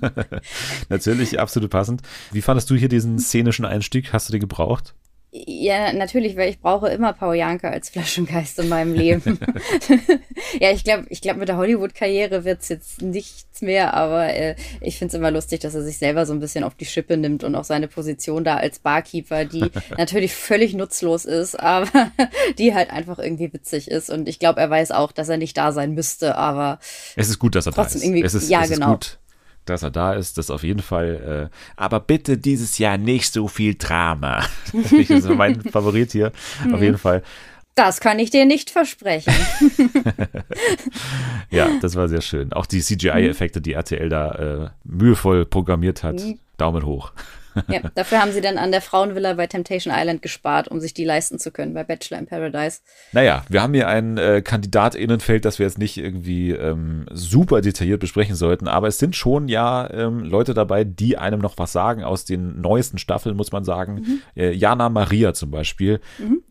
natürlich absolut passend. Wie fandest du hier diesen szenischen Einstieg? Hast du den gebraucht? Ja, natürlich, weil ich brauche immer Paul Janke als Flaschengeist in meinem Leben. ja, ich glaube, ich glaub, mit der Hollywood-Karriere wird's jetzt nichts mehr, aber äh, ich find's immer lustig, dass er sich selber so ein bisschen auf die Schippe nimmt und auch seine Position da als Barkeeper, die natürlich völlig nutzlos ist, aber die halt einfach irgendwie witzig ist. Und ich glaube, er weiß auch, dass er nicht da sein müsste, aber Es ist gut, dass er Trotzdem da ist. irgendwie- es ist, ja, es ist genau. gut, dass er da ist. Das auf jeden Fall. Äh, aber bitte dieses Jahr nicht so viel Drama. das ist mein Favorit hier. Mhm. Auf jeden Fall. das kann ich dir nicht versprechen. Ja, das war sehr schön. Auch die CGI-Effekte, die RTL da äh, mühevoll programmiert hat. Mhm. Daumen hoch. Ja, dafür haben sie dann an der Frauenvilla bei Temptation Island gespart, um sich die leisten zu können bei Bachelor in Paradise. Naja, wir haben hier ein äh, Kandidatinnenfeld, das wir jetzt nicht irgendwie ähm, super detailliert besprechen sollten, aber es sind schon ja ähm, Leute dabei, die einem noch was sagen aus den neuesten Staffeln, muss man sagen. Äh, Jana Maria zum Beispiel,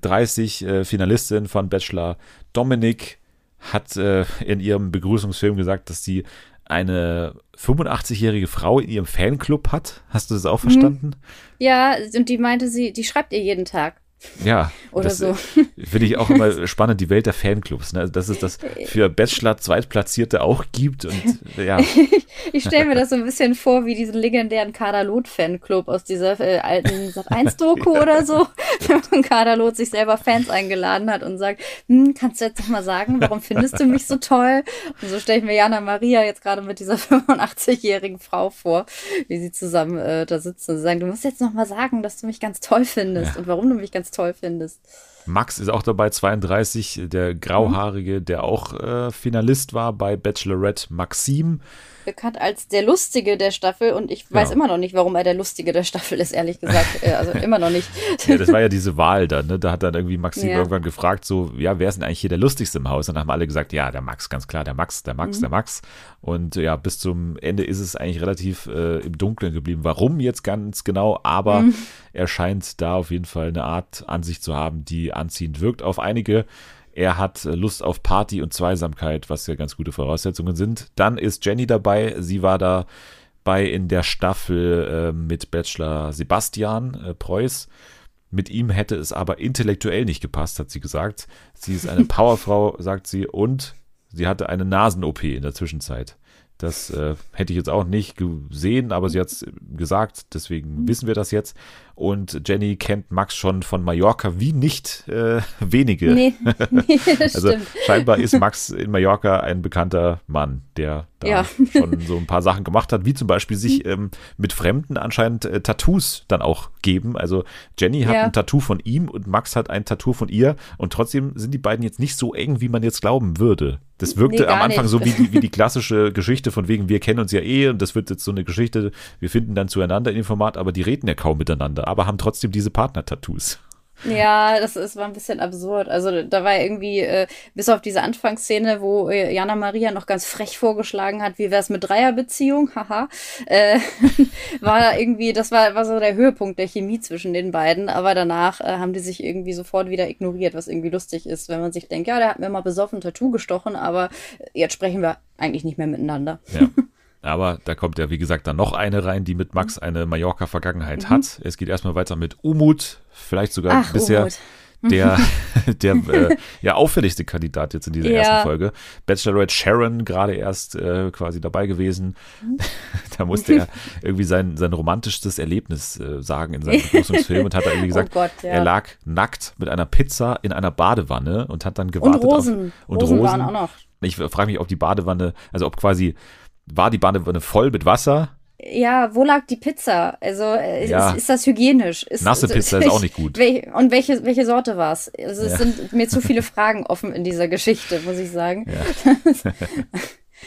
30 äh, Finalistin von Bachelor. Dominik hat äh, in ihrem Begrüßungsfilm gesagt, dass sie eine 85-jährige Frau in ihrem Fanclub hat. Hast du das auch verstanden? Ja, und die meinte sie, die schreibt ihr jeden Tag. Ja. Oder so. äh, Finde ich auch immer spannend, die Welt der Fanclubs. Ne? Also, dass es das für Bachelor Zweitplatzierte auch gibt. Und ja, Ich stelle mir das so ein bisschen vor wie diesen legendären Kaderlot-Fanclub aus dieser äh, alten Sat1-Doku oder so, wo Kaderlot sich selber Fans eingeladen hat und sagt, hm, kannst du jetzt noch mal sagen, warum findest du mich so toll? Und so stelle ich mir Jana Maria jetzt gerade mit dieser 85-jährigen Frau vor, wie sie zusammen äh, da sitzen und sagen, du musst jetzt noch mal sagen, dass du mich ganz toll findest und warum du mich ganz toll findest. Max ist auch dabei, 32, der Grauhaarige, der auch äh, Finalist war bei Bachelorette Maxim. Bekannt als der Lustige der Staffel und ich weiß Ja. immer noch nicht, warum er der Lustige der Staffel ist, ehrlich gesagt. Äh, Also immer noch nicht. Ja, das war ja diese Wahl dann, ne? Da hat dann irgendwie Maxim Ja. irgendwann gefragt, so, ja, wer ist denn eigentlich hier der Lustigste im Haus? Und dann haben alle gesagt, ja, der Max, ganz klar, der Max, der Max, der Max. Und ja, bis zum Ende ist es eigentlich relativ äh, im Dunkeln geblieben. Warum jetzt ganz genau, aber er scheint da auf jeden Fall eine Art an sich zu haben, die anziehend wirkt auf einige. Er hat äh, Lust auf Party und Zweisamkeit, was ja ganz gute Voraussetzungen sind. Dann ist Jenny dabei. Sie war da bei in der Staffel äh, mit Bachelor Sebastian äh, Preuß. Mit ihm hätte es aber intellektuell nicht gepasst, hat sie gesagt. Sie ist eine Powerfrau, sagt sie, und sie hatte eine Nasen-OP in der Zwischenzeit. Das äh, hätte ich jetzt auch nicht gesehen, aber sie hat es gesagt, deswegen wissen wir das jetzt. Und Jenny kennt Max schon von Mallorca wie nicht äh, wenige. Nee, nee Also stimmt. scheinbar ist Max in Mallorca ein bekannter Mann, der da Ja. schon so ein paar Sachen gemacht hat, wie zum Beispiel sich ähm, mit Fremden anscheinend äh, Tattoos dann auch geben. Also Jenny hat Ja. ein Tattoo von ihm und Max hat ein Tattoo von ihr und trotzdem sind die beiden jetzt nicht so eng, wie man jetzt glauben würde. Das wirkte Nee, am Anfang nicht. so wie die, wie die klassische Geschichte von wegen, wir kennen uns ja eh und das wird jetzt so eine Geschichte, wir finden dann zueinander in dem Format, aber die reden ja kaum miteinander, aber haben trotzdem diese Partner-Tattoos. Ja, das ist, war ein bisschen absurd. Also da war irgendwie, äh, bis auf diese Anfangsszene, wo äh, Jana Maria noch ganz frech vorgeschlagen hat, wie wär's mit Dreierbeziehung, haha, äh, war da irgendwie, das war, war so der Höhepunkt der Chemie zwischen den beiden, aber danach äh, haben die sich irgendwie sofort wieder ignoriert, was irgendwie lustig ist, wenn man sich denkt, ja, der hat mir mal besoffen Tattoo gestochen, aber jetzt sprechen wir eigentlich nicht mehr miteinander. Ja. Aber da kommt ja, wie gesagt, dann noch eine rein, die mit Max eine Mallorca-Vergangenheit hat. Es geht erstmal weiter mit Umut, vielleicht sogar Mhm. Ach, bisher Umut. der, der äh, ja, auffälligste Kandidat jetzt in dieser Ja. ersten Folge. Bachelorette Sharon gerade erst äh, quasi dabei gewesen. da musste er irgendwie sein, sein romantischstes Erlebnis äh, sagen in seinem Begrüßungsfilm und hat da irgendwie gesagt, Oh Gott, ja. er lag nackt mit einer Pizza in einer Badewanne und hat dann gewartet Und Rosen. auf und Rosen, Rosen. waren auch noch. Ich frage mich, ob die Badewanne, also ob quasi war die Badewanne voll mit Wasser? Ja, wo lag die Pizza? Also äh, Ja. ist, ist das hygienisch? Ist, Nasse Pizza ist auch nicht gut. Und welche, welche Sorte war es? Also es Ja. sind mir zu viele Fragen offen in dieser Geschichte, muss ich sagen.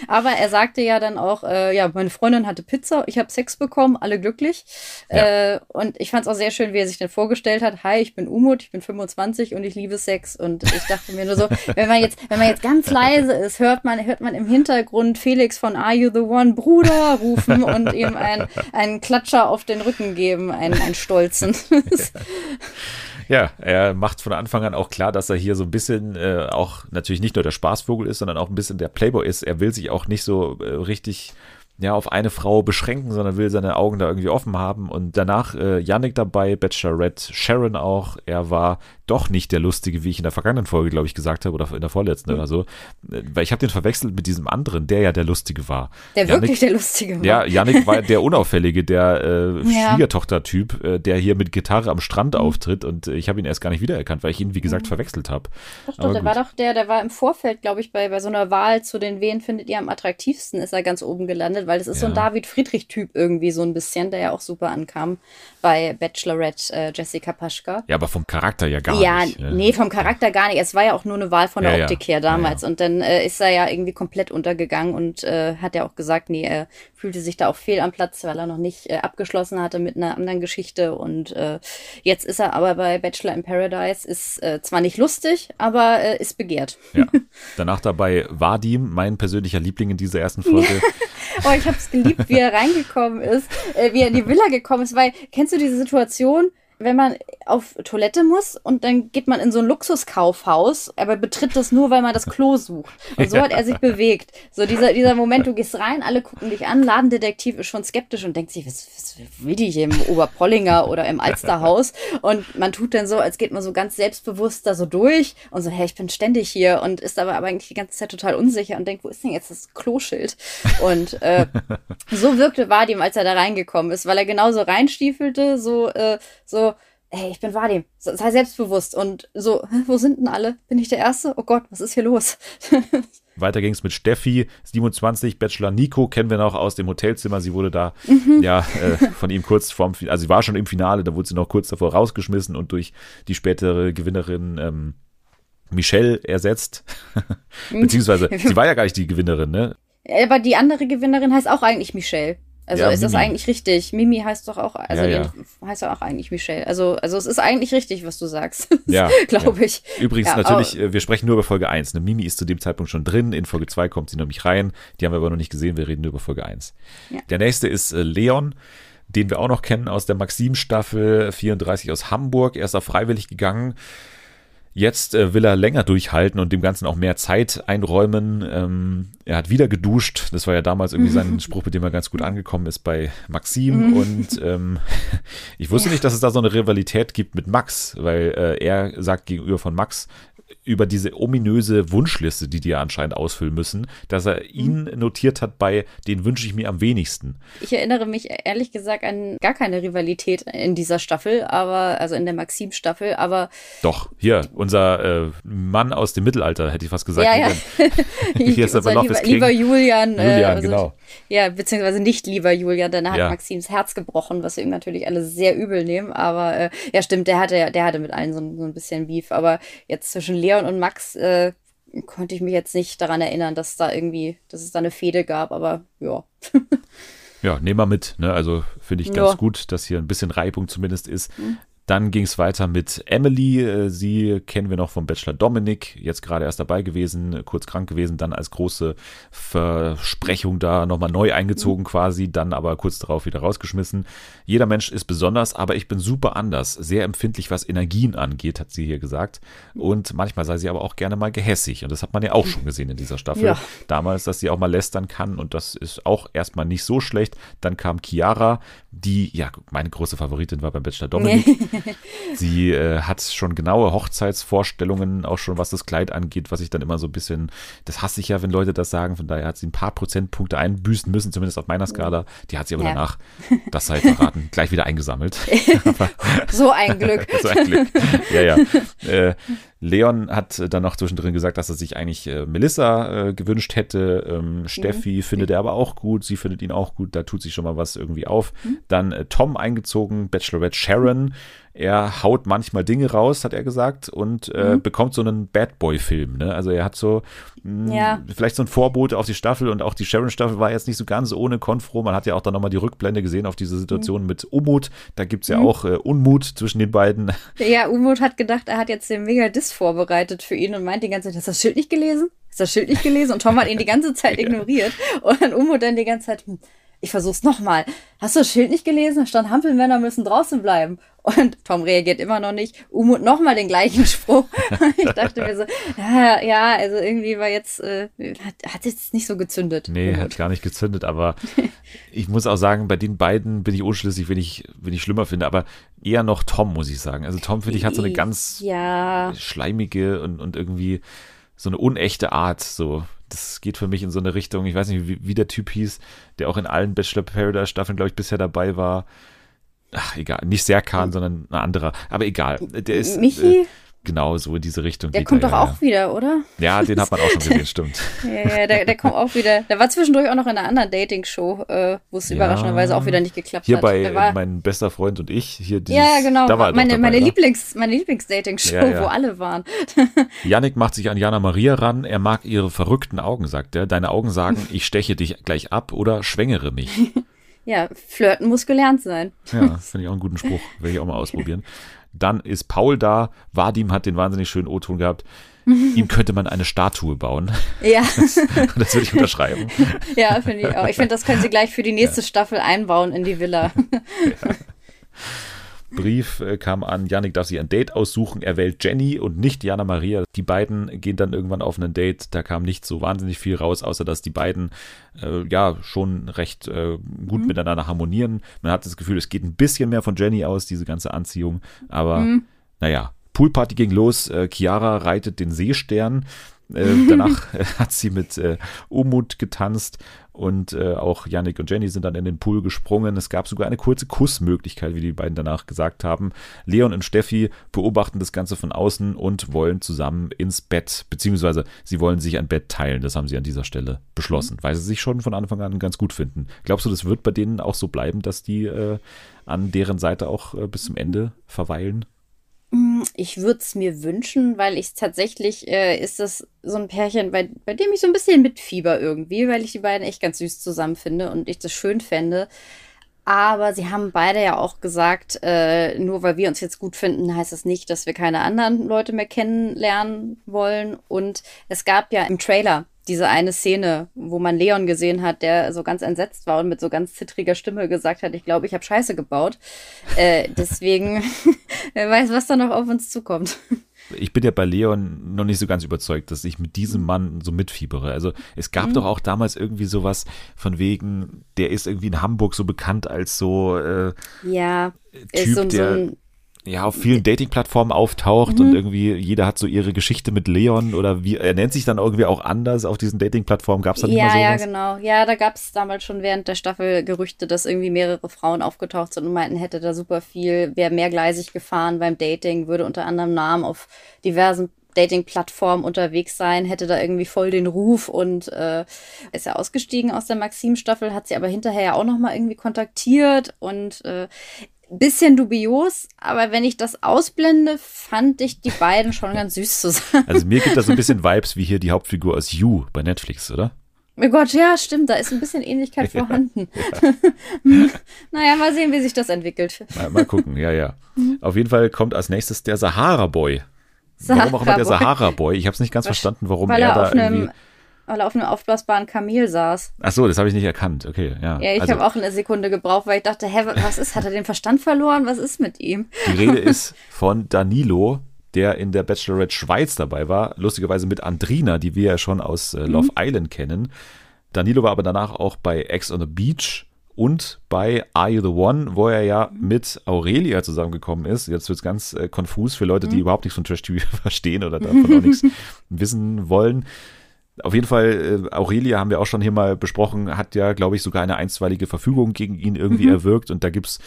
Aber er sagte ja dann auch, äh, ja, meine Freundin hatte Pizza, ich habe Sex bekommen, alle glücklich. Ja. Äh, und ich fand es auch sehr schön, wie er sich dann vorgestellt hat, hi, ich bin Umut, ich bin 25 und ich liebe Sex. Und ich dachte mir nur so, wenn man jetzt, wenn man jetzt ganz leise ist, hört man, hört man im Hintergrund Felix von Are You the One Bruder rufen und ihm einen, einen Klatscher auf den Rücken geben, einen, einen stolzen. Ja, er macht von Anfang an auch klar, dass er hier so ein bisschen äh, auch natürlich nicht nur der Spaßvogel ist, sondern auch ein bisschen der Playboy ist. Er will sich auch nicht so äh, richtig ja, auf eine Frau beschränken, sondern will seine Augen da irgendwie offen haben. Und danach äh, Yannick dabei, Bachelorette, Sharon auch. Er war doch nicht der Lustige, wie ich in der vergangenen Folge, glaube ich, gesagt habe, oder in der vorletzten oder so. Äh, Weil ich habe den verwechselt mit diesem anderen, der ja der Lustige war. Der Yannick- wirklich der Lustige war. Ja, Yannick war der Unauffällige, der äh. Schwiegertochter-Typ, äh, der hier mit Gitarre am Strand Mhm. auftritt und äh, ich habe ihn erst gar nicht wiedererkannt, weil ich ihn, wie gesagt, verwechselt habe. Doch, doch, der war doch der, der war im Vorfeld, glaube ich, bei, bei so einer Wahl zu den Wen findet ihr am attraktivsten, ist er ganz oben gelandet, weil das ist so ein Ja. David Friedrich-Typ irgendwie so ein bisschen, der ja auch super ankam bei Bachelorette äh, Jessica Paschka. Ja, aber vom Charakter ja gar ja, nicht. ne? nee, vom Charakter gar nicht. Es war ja auch nur eine Wahl von der Ja, ja. Optik her damals. Und dann äh, ist er ja irgendwie komplett untergegangen und äh, hat ja auch gesagt, nee, er fühlte sich da auch fehl am Platz, weil er noch nicht äh, abgeschlossen hatte mit einer anderen Geschichte. Und äh, jetzt ist er aber bei Bachelor in Paradise, ist äh, zwar nicht lustig, aber äh, ist begehrt. Ja. Danach dabei Vadim, mein persönlicher Liebling in dieser ersten Folge. Oh, ich habe es geliebt, wie er reingekommen ist, äh, wie er in die Villa gekommen ist, weil kennst du diese Situation, wenn man auf Toilette muss und dann geht man in so ein Luxuskaufhaus, aber betritt das nur, weil man das Klo sucht. Und so hat er sich bewegt. So dieser, dieser Moment, du gehst rein, alle gucken dich an, Ladendetektiv ist schon skeptisch und denkt sich, was, was will die hier im Oberpollinger oder im Alsterhaus? Und man tut dann so, als geht man so ganz selbstbewusst da so durch und so, hey, ich bin ständig hier und ist aber, aber eigentlich die ganze Zeit total unsicher und denkt, wo ist denn jetzt das Kloschild? Und äh, so wirkte Vadim, als er da reingekommen ist, weil er genauso reinstiefelte, so, äh, so, hey, ich bin Vadim, sei selbstbewusst und so, wo sind denn alle? Bin ich der Erste? Oh Gott, was ist hier los? Weiter ging es mit Steffi, 27, Bachelor Nico, kennen wir noch aus dem Hotelzimmer. Sie wurde da Mhm. ja äh, von ihm kurz vorm, also sie war schon im Finale, da wurde sie noch kurz davor rausgeschmissen und durch die spätere Gewinnerin ähm, Michelle ersetzt. Beziehungsweise, sie war ja gar nicht die Gewinnerin, ne? Aber die andere Gewinnerin heißt auch eigentlich Michelle. Also Ja, ist das Mimi. eigentlich richtig? Mimi heißt doch auch, also Ja, ja. heißt ja auch eigentlich Michelle. Also, also es ist eigentlich richtig, was du sagst. Ja, Glaube ich. Übrigens natürlich, äh, wir sprechen nur über Folge 1. Ne? Mimi ist zu dem Zeitpunkt schon drin. In Folge 2 kommt sie nämlich rein. Die haben wir aber noch nicht gesehen. Wir reden nur über Folge 1. Ja. Der nächste ist äh, Leon, den wir auch noch kennen aus der Maxim-Staffel 34 aus Hamburg. Er ist da freiwillig gegangen. Jetzt äh, will er länger durchhalten und dem Ganzen auch mehr Zeit einräumen. Ähm, er hat wieder geduscht. Das war ja damals irgendwie sein Spruch, mit dem er ganz gut angekommen ist bei Maxim. Und ähm, ich wusste nicht, dass es da so eine Rivalität gibt mit Max, weil äh, er sagt gegenüber von Max, über diese ominöse Wunschliste, die die ja anscheinend ausfüllen müssen, dass er ihn notiert hat bei, den wünsche ich mir am wenigsten. Ich erinnere mich ehrlich gesagt an gar keine Rivalität in dieser Staffel, aber, also in der Maxim-Staffel, aber. Doch, hier, unser äh, Mann aus dem Mittelalter, hätte ich fast gesagt. Ja, ja. Hier ist aber lieber, lieber Julian. Julian, äh, also, genau. Ja, beziehungsweise nicht lieber Julian, denn er hat Ja. Maxims Herz gebrochen, was wir ihm natürlich alle sehr übel nehmen. Aber äh, ja, stimmt, der hatte, der hatte mit allen so, ein- so ein bisschen Beef. Aber jetzt zwischen Leon und Max äh, konnte ich mich jetzt nicht daran erinnern, dass da irgendwie, dass es da eine Fehde gab. Aber ja. Ja, nehmen wir mit. Ne? Also finde ich ganz Ja. gut, dass hier ein bisschen Reibung zumindest ist. Dann ging es weiter mit Emily. Äh, Sie kennen wir noch vom Bachelor Dominic, jetzt gerade erst dabei gewesen, kurz krank gewesen, dann als große Versprechung da nochmal neu eingezogen quasi, dann aber kurz darauf wieder rausgeschmissen. Jeder Mensch ist besonders, aber ich bin super anders, sehr empfindlich, was Energien angeht, hat sie hier gesagt. Und manchmal sei sie aber auch gerne mal gehässig. Und das hat man ja auch schon gesehen in dieser Staffel. Ja. Damals, dass sie auch mal lästern kann und das ist auch erstmal nicht so schlecht. Dann kam Chiara, die, ja, meine große Favoritin war beim Bachelor Dominik. Sie äh, hat schon genaue Hochzeitsvorstellungen, auch schon was das Kleid angeht, was ich dann immer so ein bisschen, das hasse ich ja, wenn Leute das sagen. Von daher hat sie ein paar Prozentpunkte einbüßen müssen, zumindest auf meiner Skala. Die hat sie aber Ja. danach, das sei verraten, gleich wieder eingesammelt. So ein Glück. so ein Glück. Ja, ja. Äh, Leon hat dann noch zwischendrin gesagt, dass er sich eigentlich äh, Melissa äh, gewünscht hätte. Ähm, Steffi findet er aber auch gut. Sie findet ihn auch gut. Da tut sich schon mal was irgendwie auf. Dann äh, Tom eingezogen, Bachelorette Sharon. Er haut manchmal Dinge raus, hat er gesagt, und äh, bekommt so einen Bad Boy-Film. Ne? Also er hat so mh, Ja. vielleicht so ein Vorbote auf die Staffel und auch die Sharon-Staffel war jetzt nicht so ganz ohne Konfro. Man hat ja auch dann nochmal die Rückblende gesehen auf diese Situation mit Umut. Da gibt es ja auch äh, Unmut zwischen den beiden. Ja, Umut hat gedacht, er hat jetzt den Mega-Diss vorbereitet für ihn und meint die ganze Zeit, hast du das Schild nicht gelesen? Hast du das Schild nicht gelesen? Und Tom hat ihn die ganze Zeit ignoriert. Und dann Umut dann die ganze Zeit, hm, ich versuch's nochmal. Hast du das Schild nicht gelesen? Da stand Hampelmänner müssen draußen bleiben. Und Tom reagiert immer noch nicht. Umut nochmal den gleichen Spruch. ich dachte mir so, ja, ja, also irgendwie war jetzt, äh, hat, hat jetzt nicht so gezündet. Nee, hat gar nicht gezündet, aber ich muss auch sagen, bei den beiden bin ich unschlüssig, wen ich, wen ich schlimmer finde, aber eher noch Tom, muss ich sagen. Also Tom, finde ich, hat so eine ganz Ja, schleimige und, und irgendwie so eine unechte Art, so. Das geht für mich in so eine Richtung, ich weiß nicht, wie, wie der Typ hieß, der auch in allen Bachelor Paradise Staffeln, glaube ich, bisher dabei war. Ach, egal, nicht Serkan, sondern ein anderer. Aber egal, der ist Michi? Äh, genau so in diese Richtung. der kommt er, doch ja, auch wieder, oder? Ja, den hat man auch schon gesehen, stimmt. Ja, ja, der, der kommt auch wieder. Der war zwischendurch auch noch in einer anderen Dating-Show, äh, wo es Ja. überraschenderweise auch wieder nicht geklappt Hier hat. bei war, äh, mein bester Freund und ich, hier dieses, ja, genau. da war meine dabei, meine oder? Lieblings, meine Lieblings-Dating-Show, wo alle waren. Yannick macht sich an Jana Maria ran. Er mag ihre verrückten Augen, sagt er. Deine Augen sagen, ich steche dich gleich ab oder schwängere mich. Ja, flirten muss gelernt sein. Ja, finde ich auch einen guten Spruch. Will ich auch mal ausprobieren. Dann ist Paul da. Vadim hat den wahnsinnig schönen O-Ton gehabt. Ihm könnte man eine Statue bauen. Ja, Das würde ich unterschreiben. ja, finde ich auch. Ich finde, das können sie gleich für die nächste Staffel einbauen in die Villa. Brief äh, kam an, Yannick darf sich ein Date aussuchen. Er wählt Jenny und nicht Jana Maria. Die beiden gehen dann irgendwann auf ein Date. Da kam nicht so wahnsinnig viel raus, außer dass die beiden äh, ja schon recht äh, gut miteinander harmonieren. Man hat das Gefühl, es geht ein bisschen mehr von Jenny aus, diese ganze Anziehung. Aber naja, Poolparty ging los. Äh, Chiara reitet den Seestern. Äh, danach äh, hat sie mit äh, Umut getanzt und äh, auch Yannick und Jenny sind dann in den Pool gesprungen. Es gab sogar eine kurze Kussmöglichkeit, wie die beiden danach gesagt haben. Leon und Steffi beobachten das Ganze von außen und wollen zusammen ins Bett, beziehungsweise sie wollen sich ein Bett teilen. Das haben sie an dieser Stelle beschlossen, weil sie sich schon von Anfang an ganz gut finden. Glaubst du, das wird bei denen auch so bleiben, dass die äh, an deren Seite auch äh, bis zum Ende verweilen? Ich würde es mir wünschen, weil ich tatsächlich äh, ist das so ein Pärchen, bei, bei dem ich so ein bisschen mitfieber irgendwie, weil ich die beiden echt ganz süß zusammen finde und ich das schön fände. Aber sie haben beide ja auch gesagt, äh, nur weil wir uns jetzt gut finden, heißt das nicht, dass wir keine anderen Leute mehr kennenlernen wollen. Und es gab ja im Trailer diese eine Szene, wo man Leon gesehen hat, der so ganz entsetzt war und mit so ganz zittriger Stimme gesagt hat, ich glaube, ich habe Scheiße gebaut. Äh, deswegen, wer weiß, was da noch auf uns zukommt. ich bin ja bei Leon noch nicht so ganz überzeugt, dass ich mit diesem Mann so mitfiebere. Also es gab Mhm. doch auch damals irgendwie sowas von wegen, der ist irgendwie in Hamburg so bekannt als so äh, Ja, Typ, ist so, so der ein ja auf vielen Dating-Plattformen auftaucht Mhm. und irgendwie jeder hat so ihre Geschichte mit Leon oder wie er nennt sich dann irgendwie auch anders auf diesen Dating-Plattformen. Gab es da nicht Ja, mal ja, sowas? genau. Ja, da gab es damals schon während der Staffel Gerüchte, dass irgendwie mehrere Frauen aufgetaucht sind und meinten, hätte da super viel, wäre mehrgleisig gefahren beim Dating, würde unter anderem Namen auf diversen Dating-Plattformen unterwegs sein, hätte da irgendwie voll den Ruf und äh, ist ja ausgestiegen aus der Maxim-Staffel, hat sie aber hinterher ja auch nochmal irgendwie kontaktiert und äh, bisschen dubios, aber wenn ich das ausblende, fand ich die beiden schon ganz süß zusammen. Also mir gibt das so ein bisschen Vibes wie hier die Hauptfigur aus You bei Netflix, oder? Oh Gott, ja, stimmt, da ist ein bisschen Ähnlichkeit vorhanden. naja, mal sehen, wie sich das entwickelt. Mal, mal gucken, ja, ja. Auf jeden Fall kommt als nächstes der Sahara-Boy. Warum auch immer der Sahara-Boy. Ich habe es nicht ganz verstanden, warum Weil er, er da irgendwie. einem, weil er auf einem aufblasbaren Kamel saß. Ach so, das habe ich nicht erkannt. Okay, ja. Ja, ich also, habe auch eine Sekunde gebraucht, weil ich dachte, hä, was ist? Hat er den Verstand verloren? Was ist mit ihm? Die Rede ist von Danilo, der in der Bachelorette Schweiz dabei war. Lustigerweise mit Andrina, die wir ja schon aus äh, Love Island kennen. Danilo war aber danach auch bei Ex on the Beach und bei Are You the One, wo er ja mit Aurelia zusammengekommen ist. Jetzt wird es ganz äh, konfus für Leute, die überhaupt nichts von Trash TV verstehen oder davon auch nichts wissen wollen. Auf jeden Fall, äh, Aurelia haben wir auch schon hier mal besprochen, hat ja, glaube ich, sogar eine einstweilige Verfügung gegen ihn irgendwie erwirkt. Und da gibt's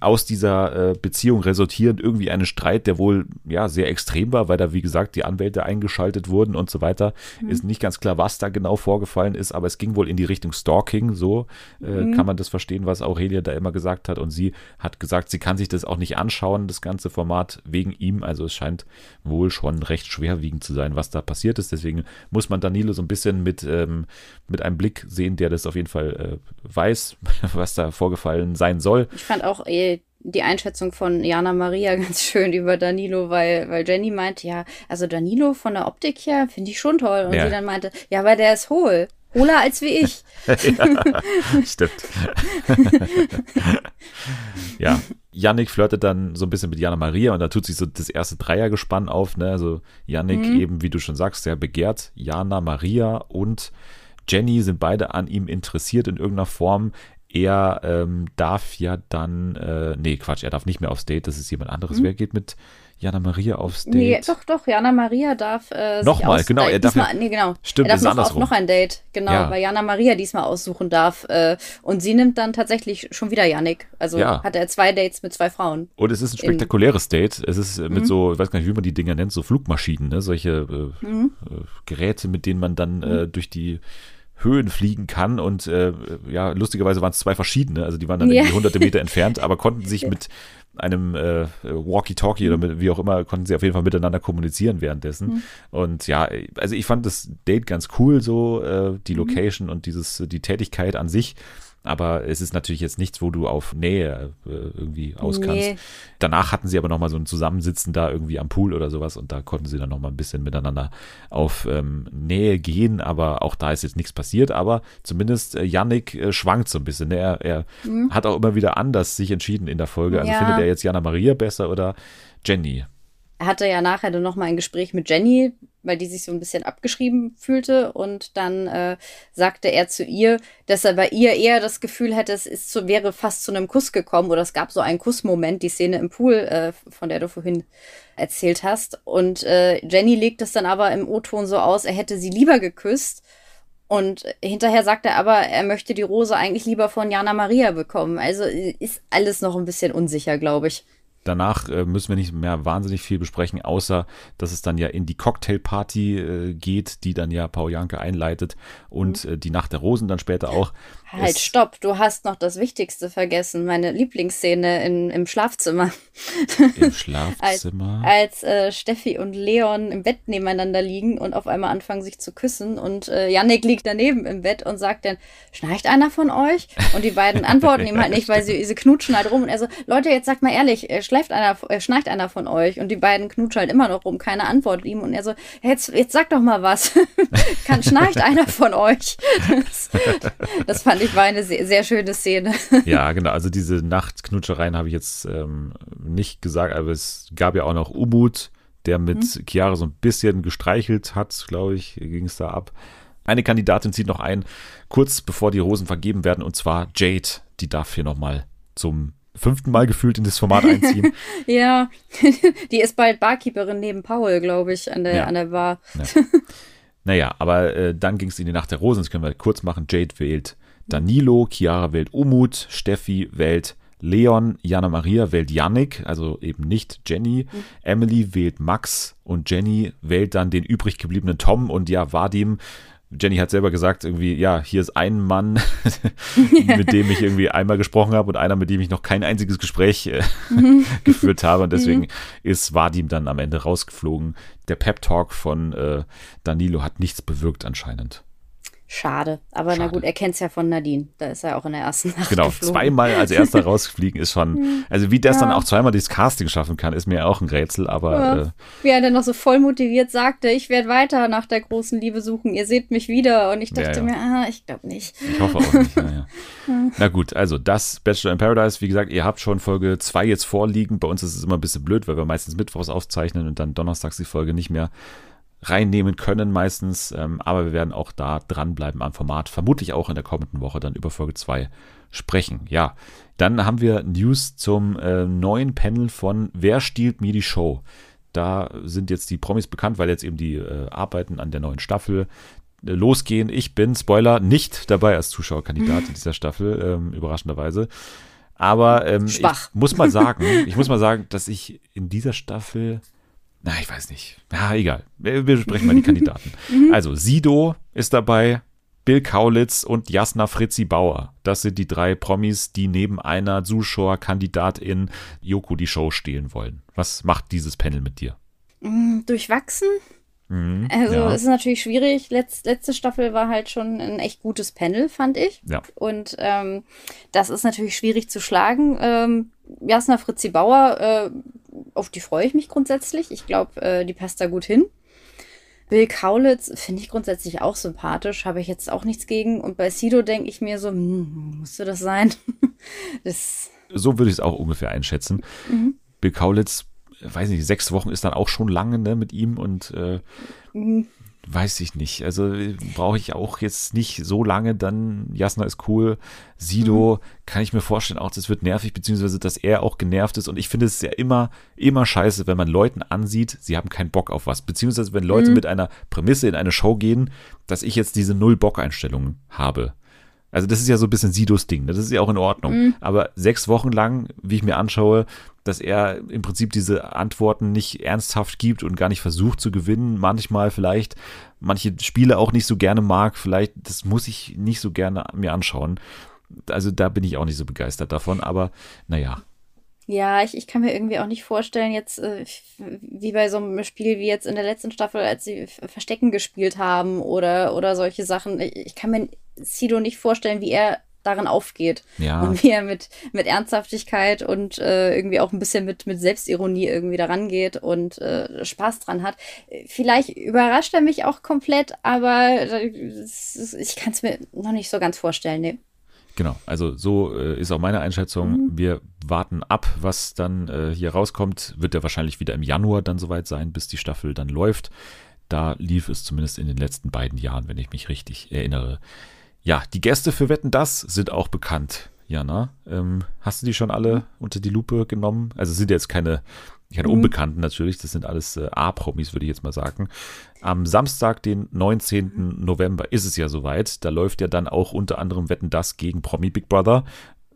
aus dieser äh, Beziehung resultierend irgendwie einen Streit, der wohl ja sehr extrem war, weil da, wie gesagt, die Anwälte eingeschaltet wurden und so weiter. Ist nicht ganz klar, was da genau vorgefallen ist, aber es ging wohl in die Richtung Stalking. So äh, kann man das verstehen, was Aurelia da immer gesagt hat. Und sie hat gesagt, sie kann sich das auch nicht anschauen, das ganze Format, wegen ihm. Also es scheint wohl schon recht schwerwiegend zu sein, was da passiert ist. Deswegen muss man Danilo so ein bisschen mit, ähm, mit einem Blick sehen, der das auf jeden Fall äh, weiß, was da vorgefallen sein soll. Ich fand auch eh die Einschätzung von Jana Maria ganz schön über Danilo, weil, weil Jenny meinte, ja, also Danilo von der Optik her finde ich schon toll. Und Ja. sie dann meinte, ja, aber der ist hohl. Hohler als wie ich. Stimmt. ja, Yannick flirtet dann so ein bisschen mit Jana Maria und da tut sich so das erste Dreiergespann auf. Ne? Also Yannick eben, wie du schon sagst, sehr begehrt. Jana Maria und Jenny sind beide an ihm interessiert in irgendeiner Form. Er ähm, darf ja dann, äh, nee, Quatsch, er darf nicht mehr aufs Date, das ist jemand anderes. Wer geht mit Jana Maria aufs Date? Nee, doch, doch, Jana Maria darf äh, Nochmal, genau, er darf diesmal, ja- nee, genau. Stimmt, er darf ist noch andersrum. noch ein Date, genau, Ja. weil Jana Maria diesmal aussuchen darf. Äh, und sie nimmt dann tatsächlich schon wieder Yannick. Also Ja. hat er zwei Dates mit zwei Frauen. Und es ist ein spektakuläres Date. Es ist mit so, ich weiß gar nicht, wie man die Dinger nennt, so Flugmaschinen, ne? solche äh, äh, Geräte, mit denen man dann äh, durch die Höhen fliegen kann. Und äh, ja, lustigerweise waren es zwei verschiedene, also die waren dann Ja. irgendwie hunderte Meter entfernt, aber konnten sich mit einem äh, Walkie-Talkie oder mit, wie auch immer, konnten sie auf jeden Fall miteinander kommunizieren währenddessen. Und ja, also ich fand das Date ganz cool, so äh, die Location und dieses, die Tätigkeit an sich. Aber es ist natürlich jetzt nichts, wo du auf Nähe äh, irgendwie aus kannst. Nee. Danach hatten sie aber nochmal so ein Zusammensitzen da irgendwie am Pool oder sowas und da konnten sie dann nochmal ein bisschen miteinander auf ähm, Nähe gehen, aber auch da ist jetzt nichts passiert, aber zumindest äh, Yannick äh, schwankt so ein bisschen. Ne? Er, er hat auch immer wieder anders sich entschieden in der Folge. Also Ja. findet er jetzt Jana Maria besser oder Jenny? Er hatte ja nachher dann nochmal ein Gespräch mit Jenny, weil die sich so ein bisschen abgeschrieben fühlte. Und dann äh, sagte er zu ihr, dass er bei ihr eher das Gefühl hätte, es ist so, wäre fast zu einem Kuss gekommen oder es gab so einen Kussmoment, die Szene im Pool, äh, von der du vorhin erzählt hast. Und äh, Jenny legt es dann aber im O-Ton so aus, er hätte sie lieber geküsst. Und hinterher sagt er aber, er möchte die Rose eigentlich lieber von Jana Maria bekommen. Also ist alles noch ein bisschen unsicher, glaube ich. Danach äh, müssen wir nicht mehr wahnsinnig viel besprechen, außer dass es dann ja in die Cocktailparty äh, geht, die dann ja Paul Janke einleitet und äh, die Nacht der Rosen dann später auch. Halt, Es- stopp, du hast noch das Wichtigste vergessen, meine Lieblingsszene in, im Schlafzimmer. Im Als, Schlafzimmer. als äh, Steffi und Leon im Bett nebeneinander liegen und auf einmal anfangen sich zu küssen und äh, Yannick liegt daneben im Bett und sagt dann, schnarcht einer von euch? Und die beiden antworten ihm halt nicht, weil sie, sie knutschen halt rum und er so, Leute, jetzt sagt mal ehrlich, äh, schläft einer, äh, schnarcht einer von euch? Und die beiden knutschen halt immer noch rum, keiner antwortet ihm und er so, jetzt, jetzt sag doch mal was. Kann, schnarcht einer von euch? Das, das fand ich war eine sehr, sehr schöne Szene. Ja, genau. Also diese Nachtknutschereien habe ich jetzt ähm, nicht gesagt, aber es gab ja auch noch Umut, der mit Chiara so ein bisschen gestreichelt hat, glaube ich, ging es da ab. Eine Kandidatin zieht noch ein, kurz bevor die Rosen vergeben werden, und zwar Jade. Die darf hier nochmal zum fünften Mal gefühlt in das Format einziehen. ja, die ist bald Barkeeperin neben Paul, glaube ich, an der, ja. an der Bar. Ja. Naja, aber äh, dann ging es in die Nacht der Rosen, das können wir kurz machen. Jade wählt Danilo, Chiara wählt Umut, Steffi wählt Leon, Jana Maria wählt Yannick, also eben nicht Jenny. Mhm. Emily wählt Max und Jenny wählt dann den übrig gebliebenen Tom und ja, Vadim Jenny hat selber gesagt, irgendwie, ja, hier ist ein Mann, mit dem ich irgendwie einmal gesprochen habe und einer, mit dem ich noch kein einziges Gespräch äh, geführt habe. Und deswegen ist Vadim dann am Ende rausgeflogen. Der Pep-Talk von äh, Danilo hat nichts bewirkt anscheinend. Schade. Aber Schade. na gut, er kennt es ja von Nadine. Da ist er auch in der ersten Nacht. Genau, geflogen. zweimal als erster rausfliegen ist schon. Also wie es ja. dann auch zweimal dieses Casting schaffen kann, ist mir auch ein Rätsel, aber. Ja. Äh, wie er dann noch so voll motiviert sagte, ich werde weiter nach der großen Liebe suchen, ihr seht mich wieder. Und ich dachte ja, mir, ah, ich glaube nicht. Ich hoffe auch nicht. Na gut, also das Bachelor in Paradise, wie gesagt, ihr habt schon Folge 2 jetzt vorliegen. Bei uns ist es immer ein bisschen blöd, weil wir meistens mittwochs aufzeichnen und dann donnerstags die Folge nicht mehr reinnehmen können meistens. Ähm, aber wir werden auch da dranbleiben am Format. Vermutlich auch in der kommenden Woche dann über Folge 2 sprechen. Ja, dann haben wir News zum äh, neuen Panel von Wer stiehlt mir die Show? Da sind jetzt die Promis bekannt, weil jetzt eben die äh, Arbeiten an der neuen Staffel äh, losgehen. Ich bin, Spoiler, nicht dabei als Zuschauerkandidat in dieser Staffel, ähm, überraschenderweise. Aber ähm, ich muss mal sagen, ich muss mal sagen, dass ich in dieser Staffel na, ich weiß nicht. Ja, egal. Wir besprechen mal die Kandidaten. Mhm. Also, Sido ist dabei, Bill Kaulitz und Jasna Fritzi Bauer. Das sind die drei Promis, die neben einer Zuschauerkandidatin Joko die Show stehlen wollen. Was macht dieses Panel mit dir? Mm, durchwachsen. Mhm, also ja. es ist natürlich schwierig. Letz, letzte Staffel war halt schon ein echt gutes Panel, fand ich. Ja. Und ähm, das ist natürlich schwierig zu schlagen. Ähm, Jasna Fritzi Bauer äh, auf die freue ich mich grundsätzlich. Ich glaube, äh, die passt da gut hin. Bill Kaulitz finde ich grundsätzlich auch sympathisch, habe ich jetzt auch nichts gegen. Und bei Sido denke ich mir so, hm, musste das sein? das so würde ich es auch ungefähr einschätzen. Mhm. Bill Kaulitz, weiß nicht, sechs Wochen ist dann auch schon lange ne, mit ihm und äh, mhm. Weiß ich nicht. Also brauche ich auch jetzt nicht so lange, dann Jasna ist cool. Sido mhm. kann ich mir vorstellen, auch das wird nervig, beziehungsweise dass er auch genervt ist. Und ich finde es ja immer, immer scheiße, wenn man Leuten ansieht, sie haben keinen Bock auf was. Beziehungsweise wenn Leute mhm. mit einer Prämisse in eine Show gehen, dass ich jetzt diese Null-Bock-Einstellung habe. Also das ist ja so ein bisschen Sidos Ding, ne? das ist ja auch in Ordnung. Mhm. Aber sechs Wochen lang, wie ich mir anschaue, dass er im Prinzip diese Antworten nicht ernsthaft gibt und gar nicht versucht zu gewinnen, manchmal vielleicht manche Spiele auch nicht so gerne mag, vielleicht, das muss ich nicht so gerne mir anschauen. Also da bin ich auch nicht so begeistert davon, aber naja. Ja, ich, ich kann mir irgendwie auch nicht vorstellen, jetzt äh, wie bei so einem Spiel wie jetzt in der letzten Staffel, als sie Verstecken gespielt haben oder, oder solche Sachen. Ich, ich kann mir Sido nicht vorstellen, wie er darin aufgeht. Ja. Und wie er mit, mit Ernsthaftigkeit und äh, irgendwie auch ein bisschen mit, mit Selbstironie irgendwie daran geht und äh, Spaß dran hat. Vielleicht überrascht er mich auch komplett, aber ich kann es mir noch nicht so ganz vorstellen. Nee. Genau, also so äh, ist auch meine Einschätzung. Mhm. Wir warten ab, was dann äh, hier rauskommt. Wird ja wahrscheinlich wieder im Januar dann soweit sein, bis die Staffel dann läuft. Da lief es zumindest in den letzten beiden Jahren, wenn ich mich richtig erinnere. Ja, die Gäste für Wetten das sind auch bekannt. Jana, ähm, hast du die schon alle unter die Lupe genommen? Also sind jetzt keine, keine mhm. Unbekannten natürlich, das sind alles äh, A-Promis, würde ich jetzt mal sagen. Am Samstag, den 19. November, ist es ja soweit. Da läuft ja dann auch unter anderem Wetten das gegen Promi Big Brother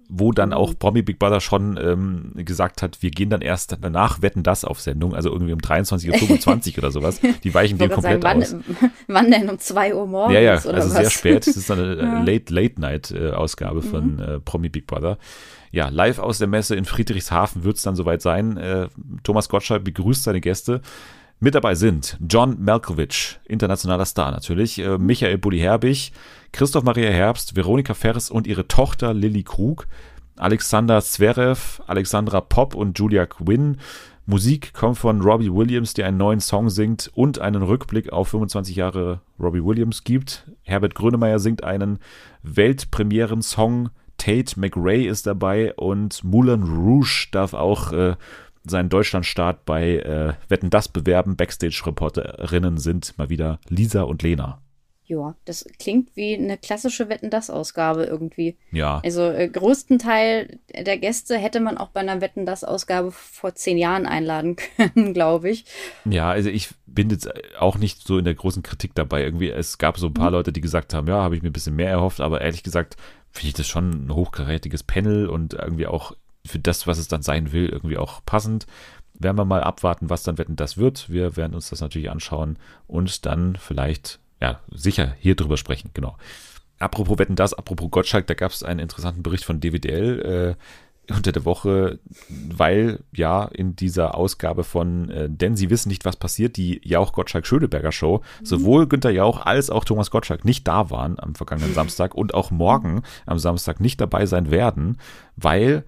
wo dann auch mhm. Promi Big Brother schon ähm, gesagt hat, wir gehen dann erst danach wetten das auf Sendung, also irgendwie um 23.25 Uhr oder sowas. Die weichen den komplett sagen, aus. Wann, wann denn um 2 Uhr morgens? Ja, ja, also was? sehr spät. Das ist eine ja. Late-Late-Night-Ausgabe mhm. von äh, Promi Big Brother. Ja, live aus der Messe in Friedrichshafen wird es dann soweit sein. Äh, Thomas Gottschalk begrüßt seine Gäste. Mit dabei sind John Malkovich, internationaler Star natürlich, äh, Michael Bulli Herbig, Christoph Maria Herbst, Veronika Ferres und ihre Tochter Lilly Krug, Alexander Zverev, Alexandra Popp und Julia Quinn. Musik kommt von Robbie Williams, der einen neuen Song singt und einen Rückblick auf 25 Jahre Robbie Williams gibt. Herbert Grönemeyer singt einen Weltpremieren-Song. Tate McRae ist dabei und Moulin Rouge darf auch äh, seinen Deutschlandstart bei äh, Wetten das bewerben. Backstage-Reporterinnen sind mal wieder Lisa und Lena. Ja, das klingt wie eine klassische Wetten das Ausgabe irgendwie. Ja. Also äh, größten Teil der Gäste hätte man auch bei einer Wetten das Ausgabe vor zehn Jahren einladen können, glaube ich. Ja, also ich bin jetzt auch nicht so in der großen Kritik dabei. Irgendwie, es gab so ein paar mhm. Leute, die gesagt haben, ja, habe ich mir ein bisschen mehr erhofft, aber ehrlich gesagt finde ich das schon ein hochkarätiges Panel und irgendwie auch für das, was es dann sein will, irgendwie auch passend. Werden wir mal abwarten, was dann Wetten das wird. Wir werden uns das natürlich anschauen und dann vielleicht ja, sicher hier drüber sprechen, genau. Apropos Wetten das, apropos Gottschalk, da gab es einen interessanten Bericht von DWDL äh, unter der Woche, weil ja in dieser Ausgabe von äh, Denn Sie wissen nicht, was passiert, die Jauch-Gottschalk-Schöneberger Show, mhm. sowohl Günter Jauch als auch Thomas Gottschalk nicht da waren am vergangenen Samstag und auch morgen am Samstag nicht dabei sein werden, weil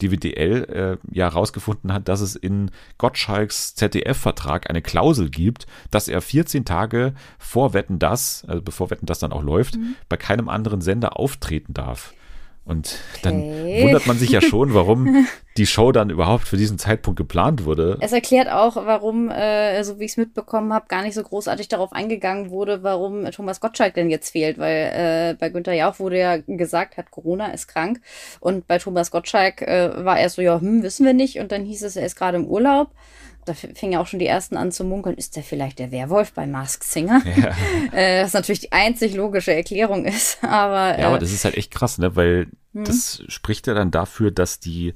die WDL äh, ja herausgefunden hat, dass es in Gottschalks ZDF-Vertrag eine Klausel gibt, dass er 14 Tage vor Wetten das, also bevor Wetten das dann auch läuft, mhm. bei keinem anderen Sender auftreten darf. Und dann okay. wundert man sich ja schon, warum die Show dann überhaupt für diesen Zeitpunkt geplant wurde. Es erklärt auch, warum, äh, so wie ich es mitbekommen habe, gar nicht so großartig darauf eingegangen wurde, warum Thomas Gottschalk denn jetzt fehlt. Weil äh, bei Günther Jauch wurde ja gesagt, hat Corona, ist krank. Und bei Thomas Gottschalk äh, war er so, ja, hm, wissen wir nicht. Und dann hieß es, er ist gerade im Urlaub da fingen ja auch schon die ersten an zu munkeln, ist der vielleicht der Werwolf bei Mask Singer? Ja. äh, was natürlich die einzig logische Erklärung ist. Aber, äh, ja, aber das ist halt echt krass, ne? Weil hm. das spricht ja dann dafür, dass die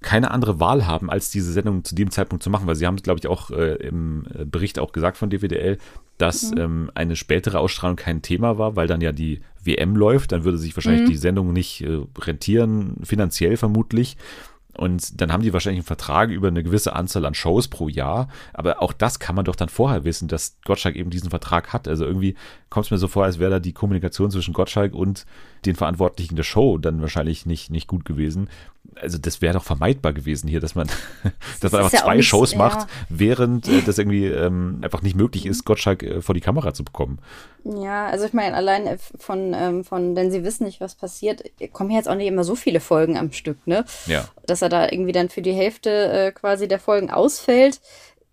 keine andere Wahl haben, als diese Sendung zu dem Zeitpunkt zu machen, weil sie haben es, glaube ich, auch äh, im äh, Bericht auch gesagt von DWDL, dass mhm. ähm, eine spätere Ausstrahlung kein Thema war, weil dann ja die WM läuft, dann würde sich wahrscheinlich mhm. die Sendung nicht äh, rentieren, finanziell vermutlich. Und dann haben die wahrscheinlich einen Vertrag über eine gewisse Anzahl an Shows pro Jahr. Aber auch das kann man doch dann vorher wissen, dass Gottschalk eben diesen Vertrag hat. Also irgendwie kommt es mir so vor, als wäre da die Kommunikation zwischen Gottschalk und den Verantwortlichen der Show dann wahrscheinlich nicht, nicht gut gewesen. Also das wäre doch vermeidbar gewesen hier, dass man, dass man einfach ja zwei nicht, Shows ja. macht, während äh, das irgendwie ähm, einfach nicht möglich ist, Gottschalk äh, vor die Kamera zu bekommen. Ja, also ich meine, allein äh, von, ähm, von, denn sie wissen nicht, was passiert, kommen jetzt auch nicht immer so viele Folgen am Stück, ne? Ja. Dass er da irgendwie dann für die Hälfte äh, quasi der Folgen ausfällt,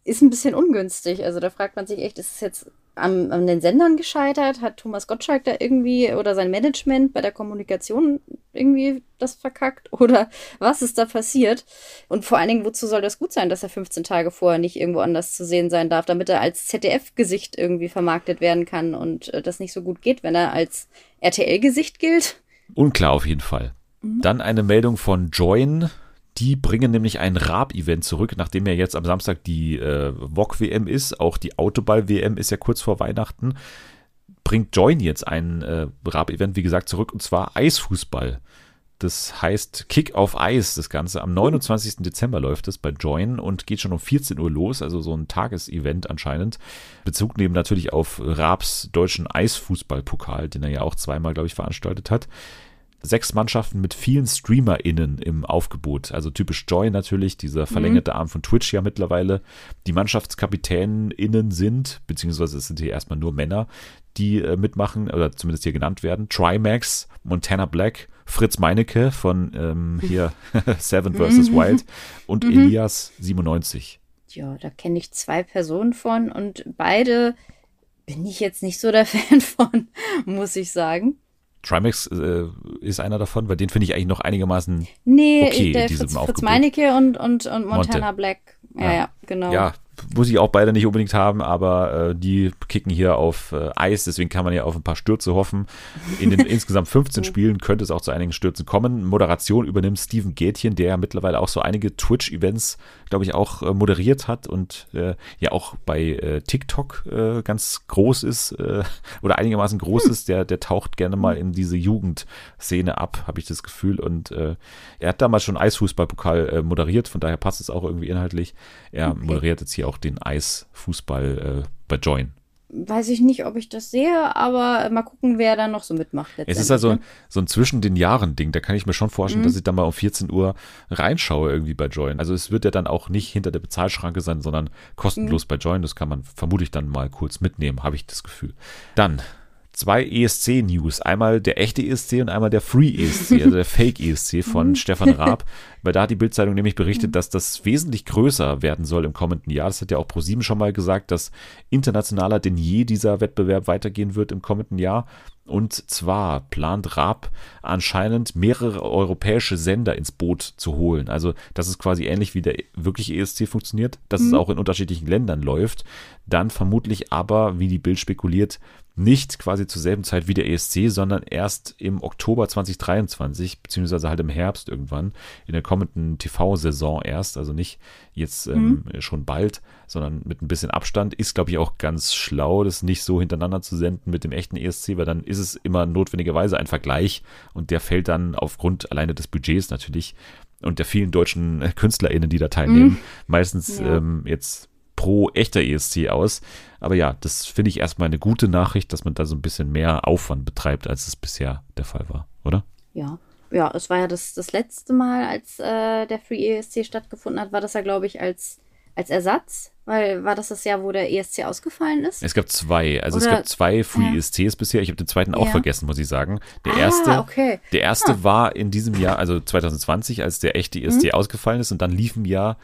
ist ein bisschen ungünstig. Also da fragt man sich echt, ist es jetzt an, an den Sendern gescheitert? Hat Thomas Gottschalk da irgendwie oder sein Management bei der Kommunikation irgendwie das verkackt? Oder was ist da passiert? Und vor allen Dingen, wozu soll das gut sein, dass er 15 Tage vorher nicht irgendwo anders zu sehen sein darf, damit er als ZDF-Gesicht irgendwie vermarktet werden kann und äh, das nicht so gut geht, wenn er als RTL-Gesicht gilt? Unklar auf jeden Fall. Mhm. Dann eine Meldung von Join die bringen nämlich ein Raab-Event zurück, nachdem ja jetzt am Samstag die äh, VOG-WM ist. Auch die Autoball-WM ist ja kurz vor Weihnachten. Bringt Join jetzt ein äh, Raab-Event, wie gesagt, zurück und zwar Eisfußball. Das heißt Kick auf Eis, das Ganze. Am 29. Dezember läuft es bei Join und geht schon um 14 Uhr los, also so ein Tagesevent anscheinend. Bezug nehmen natürlich auf Raabs deutschen Eisfußballpokal, den er ja auch zweimal, glaube ich, veranstaltet hat sechs Mannschaften mit vielen StreamerInnen im Aufgebot. Also typisch Joy natürlich, dieser verlängerte mhm. Arm von Twitch ja mittlerweile. Die MannschaftskapitänInnen sind, beziehungsweise es sind hier erstmal nur Männer, die äh, mitmachen oder zumindest hier genannt werden. Trimax, Montana Black, Fritz Meinecke von ähm, hier Seven vs. Wild und mhm. Elias 97. Ja, da kenne ich zwei Personen von und beide bin ich jetzt nicht so der Fan von, muss ich sagen. Trimax äh, ist einer davon, weil den finde ich eigentlich noch einigermaßen nee, okay der in Fritz, Fritz Meinecke und, und, und Montana Monte. Black. Ja, ja, ja, genau. Ja, muss ich auch beide nicht unbedingt haben, aber äh, die kicken hier auf äh, Eis, deswegen kann man ja auf ein paar Stürze hoffen. In den insgesamt 15 Spielen könnte es auch zu einigen Stürzen kommen. Moderation übernimmt Steven Gätchen, der ja mittlerweile auch so einige Twitch-Events, glaube ich, auch äh, moderiert hat und äh, ja auch bei äh, TikTok äh, ganz groß ist äh, oder einigermaßen groß hm. ist. Der, der taucht gerne mal in diese Jugendszene ab, habe ich das Gefühl. Und äh, er hat damals schon Eisfußballpokal äh, moderiert, von daher passt es auch irgendwie inhaltlich. Er okay. moderiert jetzt hier auch den Eisfußball äh, bei Join. Weiß ich nicht, ob ich das sehe, aber mal gucken, wer da noch so mitmacht. Es ist also ne? so ein zwischen den Jahren Ding. Da kann ich mir schon vorstellen, mhm. dass ich da mal um 14 Uhr reinschaue irgendwie bei Join. Also es wird ja dann auch nicht hinter der Bezahlschranke sein, sondern kostenlos mhm. bei Join. Das kann man vermutlich dann mal kurz mitnehmen, habe ich das Gefühl. Dann zwei ESC-News. Einmal der echte ESC und einmal der Free ESC, also der Fake ESC von Mhm. Stefan Raab. Weil da hat die Bildzeitung nämlich berichtet, dass das wesentlich größer werden soll im kommenden Jahr. Das hat ja auch ProSieben schon mal gesagt, dass internationaler denn je dieser Wettbewerb weitergehen wird im kommenden Jahr. Und zwar plant Raab anscheinend mehrere europäische Sender ins Boot zu holen. Also, das ist quasi ähnlich wie der wirkliche ESC funktioniert, dass es auch in unterschiedlichen Ländern läuft. Dann vermutlich aber, wie die Bild spekuliert, nicht quasi zur selben Zeit wie der ESC, sondern erst im Oktober 2023, beziehungsweise halt im Herbst irgendwann, in der kommenden TV-Saison erst, also nicht jetzt ähm, schon bald, sondern mit ein bisschen Abstand. Ist, glaube ich, auch ganz schlau, das nicht so hintereinander zu senden mit dem echten ESC, weil dann ist es immer notwendigerweise ein Vergleich und der fällt dann aufgrund alleine des Budgets natürlich und der vielen deutschen äh, KünstlerInnen, die da teilnehmen, meistens Ja. ähm, jetzt pro echter ESC aus. Aber ja, das finde ich erstmal eine gute Nachricht, dass man da so ein bisschen mehr Aufwand betreibt, als es bisher der Fall war, oder? Ja. Ja, es war ja das, das letzte Mal, als äh, der Free ESC stattgefunden hat, war das ja, glaube ich, als, als Ersatz. Weil war das das Jahr, wo der ESC ausgefallen ist? Es gab zwei, also es Oder- gab zwei Free Ja. ESCs bisher. Ich habe den zweiten auch Ja. vergessen, muss ich sagen. Der Ah, erste, okay. der erste war in diesem Jahr, also 2020, als der echte Mhm. ESC ausgefallen ist und dann liefen ja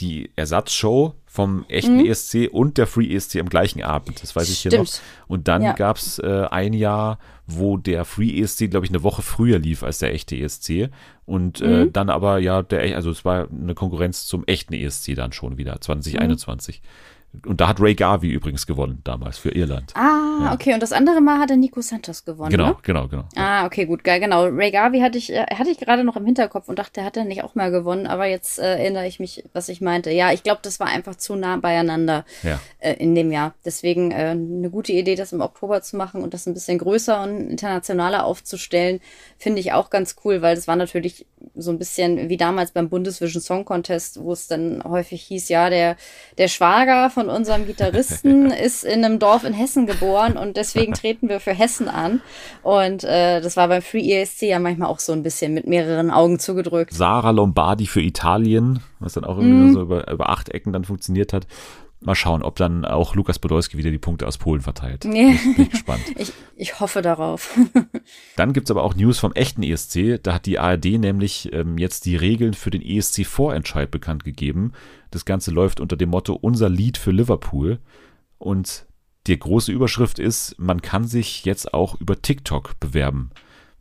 die Ersatzshow vom echten Mhm. ESC und der Free ESC am gleichen Abend. Das weiß ich hier noch. Stimmt. Und dann Ja. gab es äh, ein Jahr, wo der Free ESC, glaube ich, eine Woche früher lief als der echte ESC. Und äh, Mhm. dann aber ja, der, also es war eine Konkurrenz zum echten ESC dann schon wieder, 2021. Und da hat Ray Garvey übrigens gewonnen damals für Irland. Ah, Ja. okay. Und das andere Mal hat der Nico Santos gewonnen. genau, Ne? genau, genau. Ah, okay, gut, geil, genau. Ray Garvey hatte ich, äh, hatte ich gerade noch im Hinterkopf und dachte, der hat ja nicht auch mal gewonnen, aber jetzt äh, erinnere ich mich, was ich meinte. Ja, ich glaube, das war einfach zu nah beieinander Ja. äh, in dem Jahr. Deswegen äh, eine gute Idee, das im Oktober zu machen und das ein bisschen größer und internationaler aufzustellen, finde ich auch ganz cool, weil das war natürlich so ein bisschen wie damals beim Bundesvision Song Contest, wo es dann häufig hieß, ja, der, der Schwager von unserem Gitarristen ist in einem Dorf in Hessen geboren und deswegen treten wir für Hessen an. Und äh, das war beim Free ESC ja manchmal auch so ein bisschen mit mehreren Augen zugedrückt. Sarah Lombardi für Italien, was dann auch irgendwie Mhm. nur so über, über acht Ecken dann funktioniert hat. Mal schauen, ob dann auch Lukas Podolski wieder die Punkte aus Polen verteilt. Ja. Bin ich, bin gespannt. Ich, ich hoffe darauf. Dann gibt's aber auch News vom echten ESC. Da hat die ARD nämlich ähm, jetzt die Regeln für den ESC-Vorentscheid bekannt gegeben. Das Ganze läuft unter dem Motto Unser Lied für Liverpool. Und die große Überschrift ist, man kann sich jetzt auch über TikTok bewerben.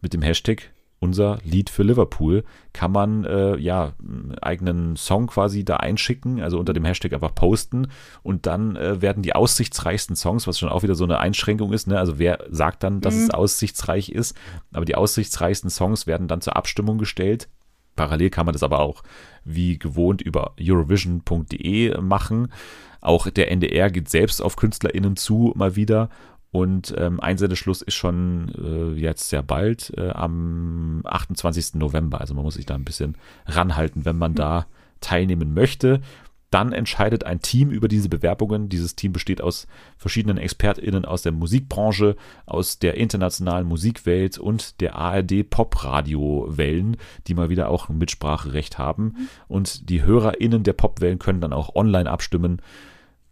Mit dem Hashtag unser Lied für Liverpool kann man äh, ja einen eigenen Song quasi da einschicken, also unter dem Hashtag einfach posten und dann äh, werden die aussichtsreichsten Songs, was schon auch wieder so eine Einschränkung ist, ne? also wer sagt dann, dass es aussichtsreich ist, aber die aussichtsreichsten Songs werden dann zur Abstimmung gestellt. Parallel kann man das aber auch wie gewohnt über Eurovision.de machen. Auch der NDR geht selbst auf KünstlerInnen zu, mal wieder. Und ähm, Einsendeschluss ist schon äh, jetzt sehr bald, äh, am 28. November. Also man muss sich da ein bisschen ranhalten, wenn man da teilnehmen möchte. Dann entscheidet ein Team über diese Bewerbungen. Dieses Team besteht aus verschiedenen ExpertInnen aus der Musikbranche, aus der internationalen Musikwelt und der ARD Popradio-Wellen, die mal wieder auch ein Mitspracherecht haben. Und die HörerInnen der Popwellen können dann auch online abstimmen.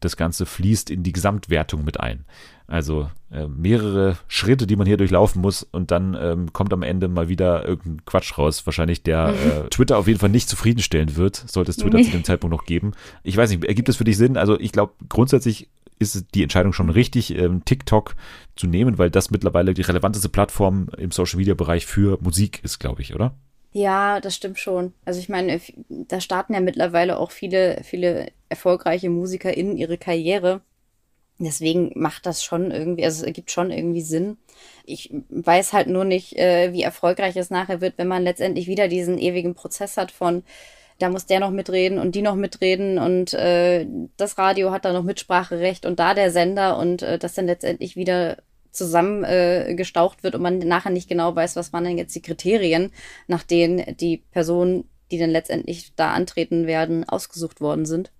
Das Ganze fließt in die Gesamtwertung mit ein. Also äh, mehrere Schritte, die man hier durchlaufen muss und dann ähm, kommt am Ende mal wieder irgendein Quatsch raus. Wahrscheinlich der äh, Twitter auf jeden Fall nicht zufriedenstellen wird, sollte es Twitter Nee. zu dem Zeitpunkt noch geben. Ich weiß nicht, ergibt das für dich Sinn? Also ich glaube, grundsätzlich ist die Entscheidung schon richtig, ähm, TikTok zu nehmen, weil das mittlerweile die relevanteste Plattform im Social-Media-Bereich für Musik ist, glaube ich, oder? Ja, das stimmt schon. Also ich meine, da starten ja mittlerweile auch viele, viele erfolgreiche MusikerInnen ihre Karriere. Deswegen macht das schon irgendwie, also es ergibt schon irgendwie Sinn. Ich weiß halt nur nicht, äh, wie erfolgreich es nachher wird, wenn man letztendlich wieder diesen ewigen Prozess hat von, da muss der noch mitreden und die noch mitreden und äh, das Radio hat da noch Mitspracherecht und da der Sender und äh, das dann letztendlich wieder zusammengestaucht äh, wird und man nachher nicht genau weiß, was waren denn jetzt die Kriterien, nach denen die Personen, die dann letztendlich da antreten werden, ausgesucht worden sind.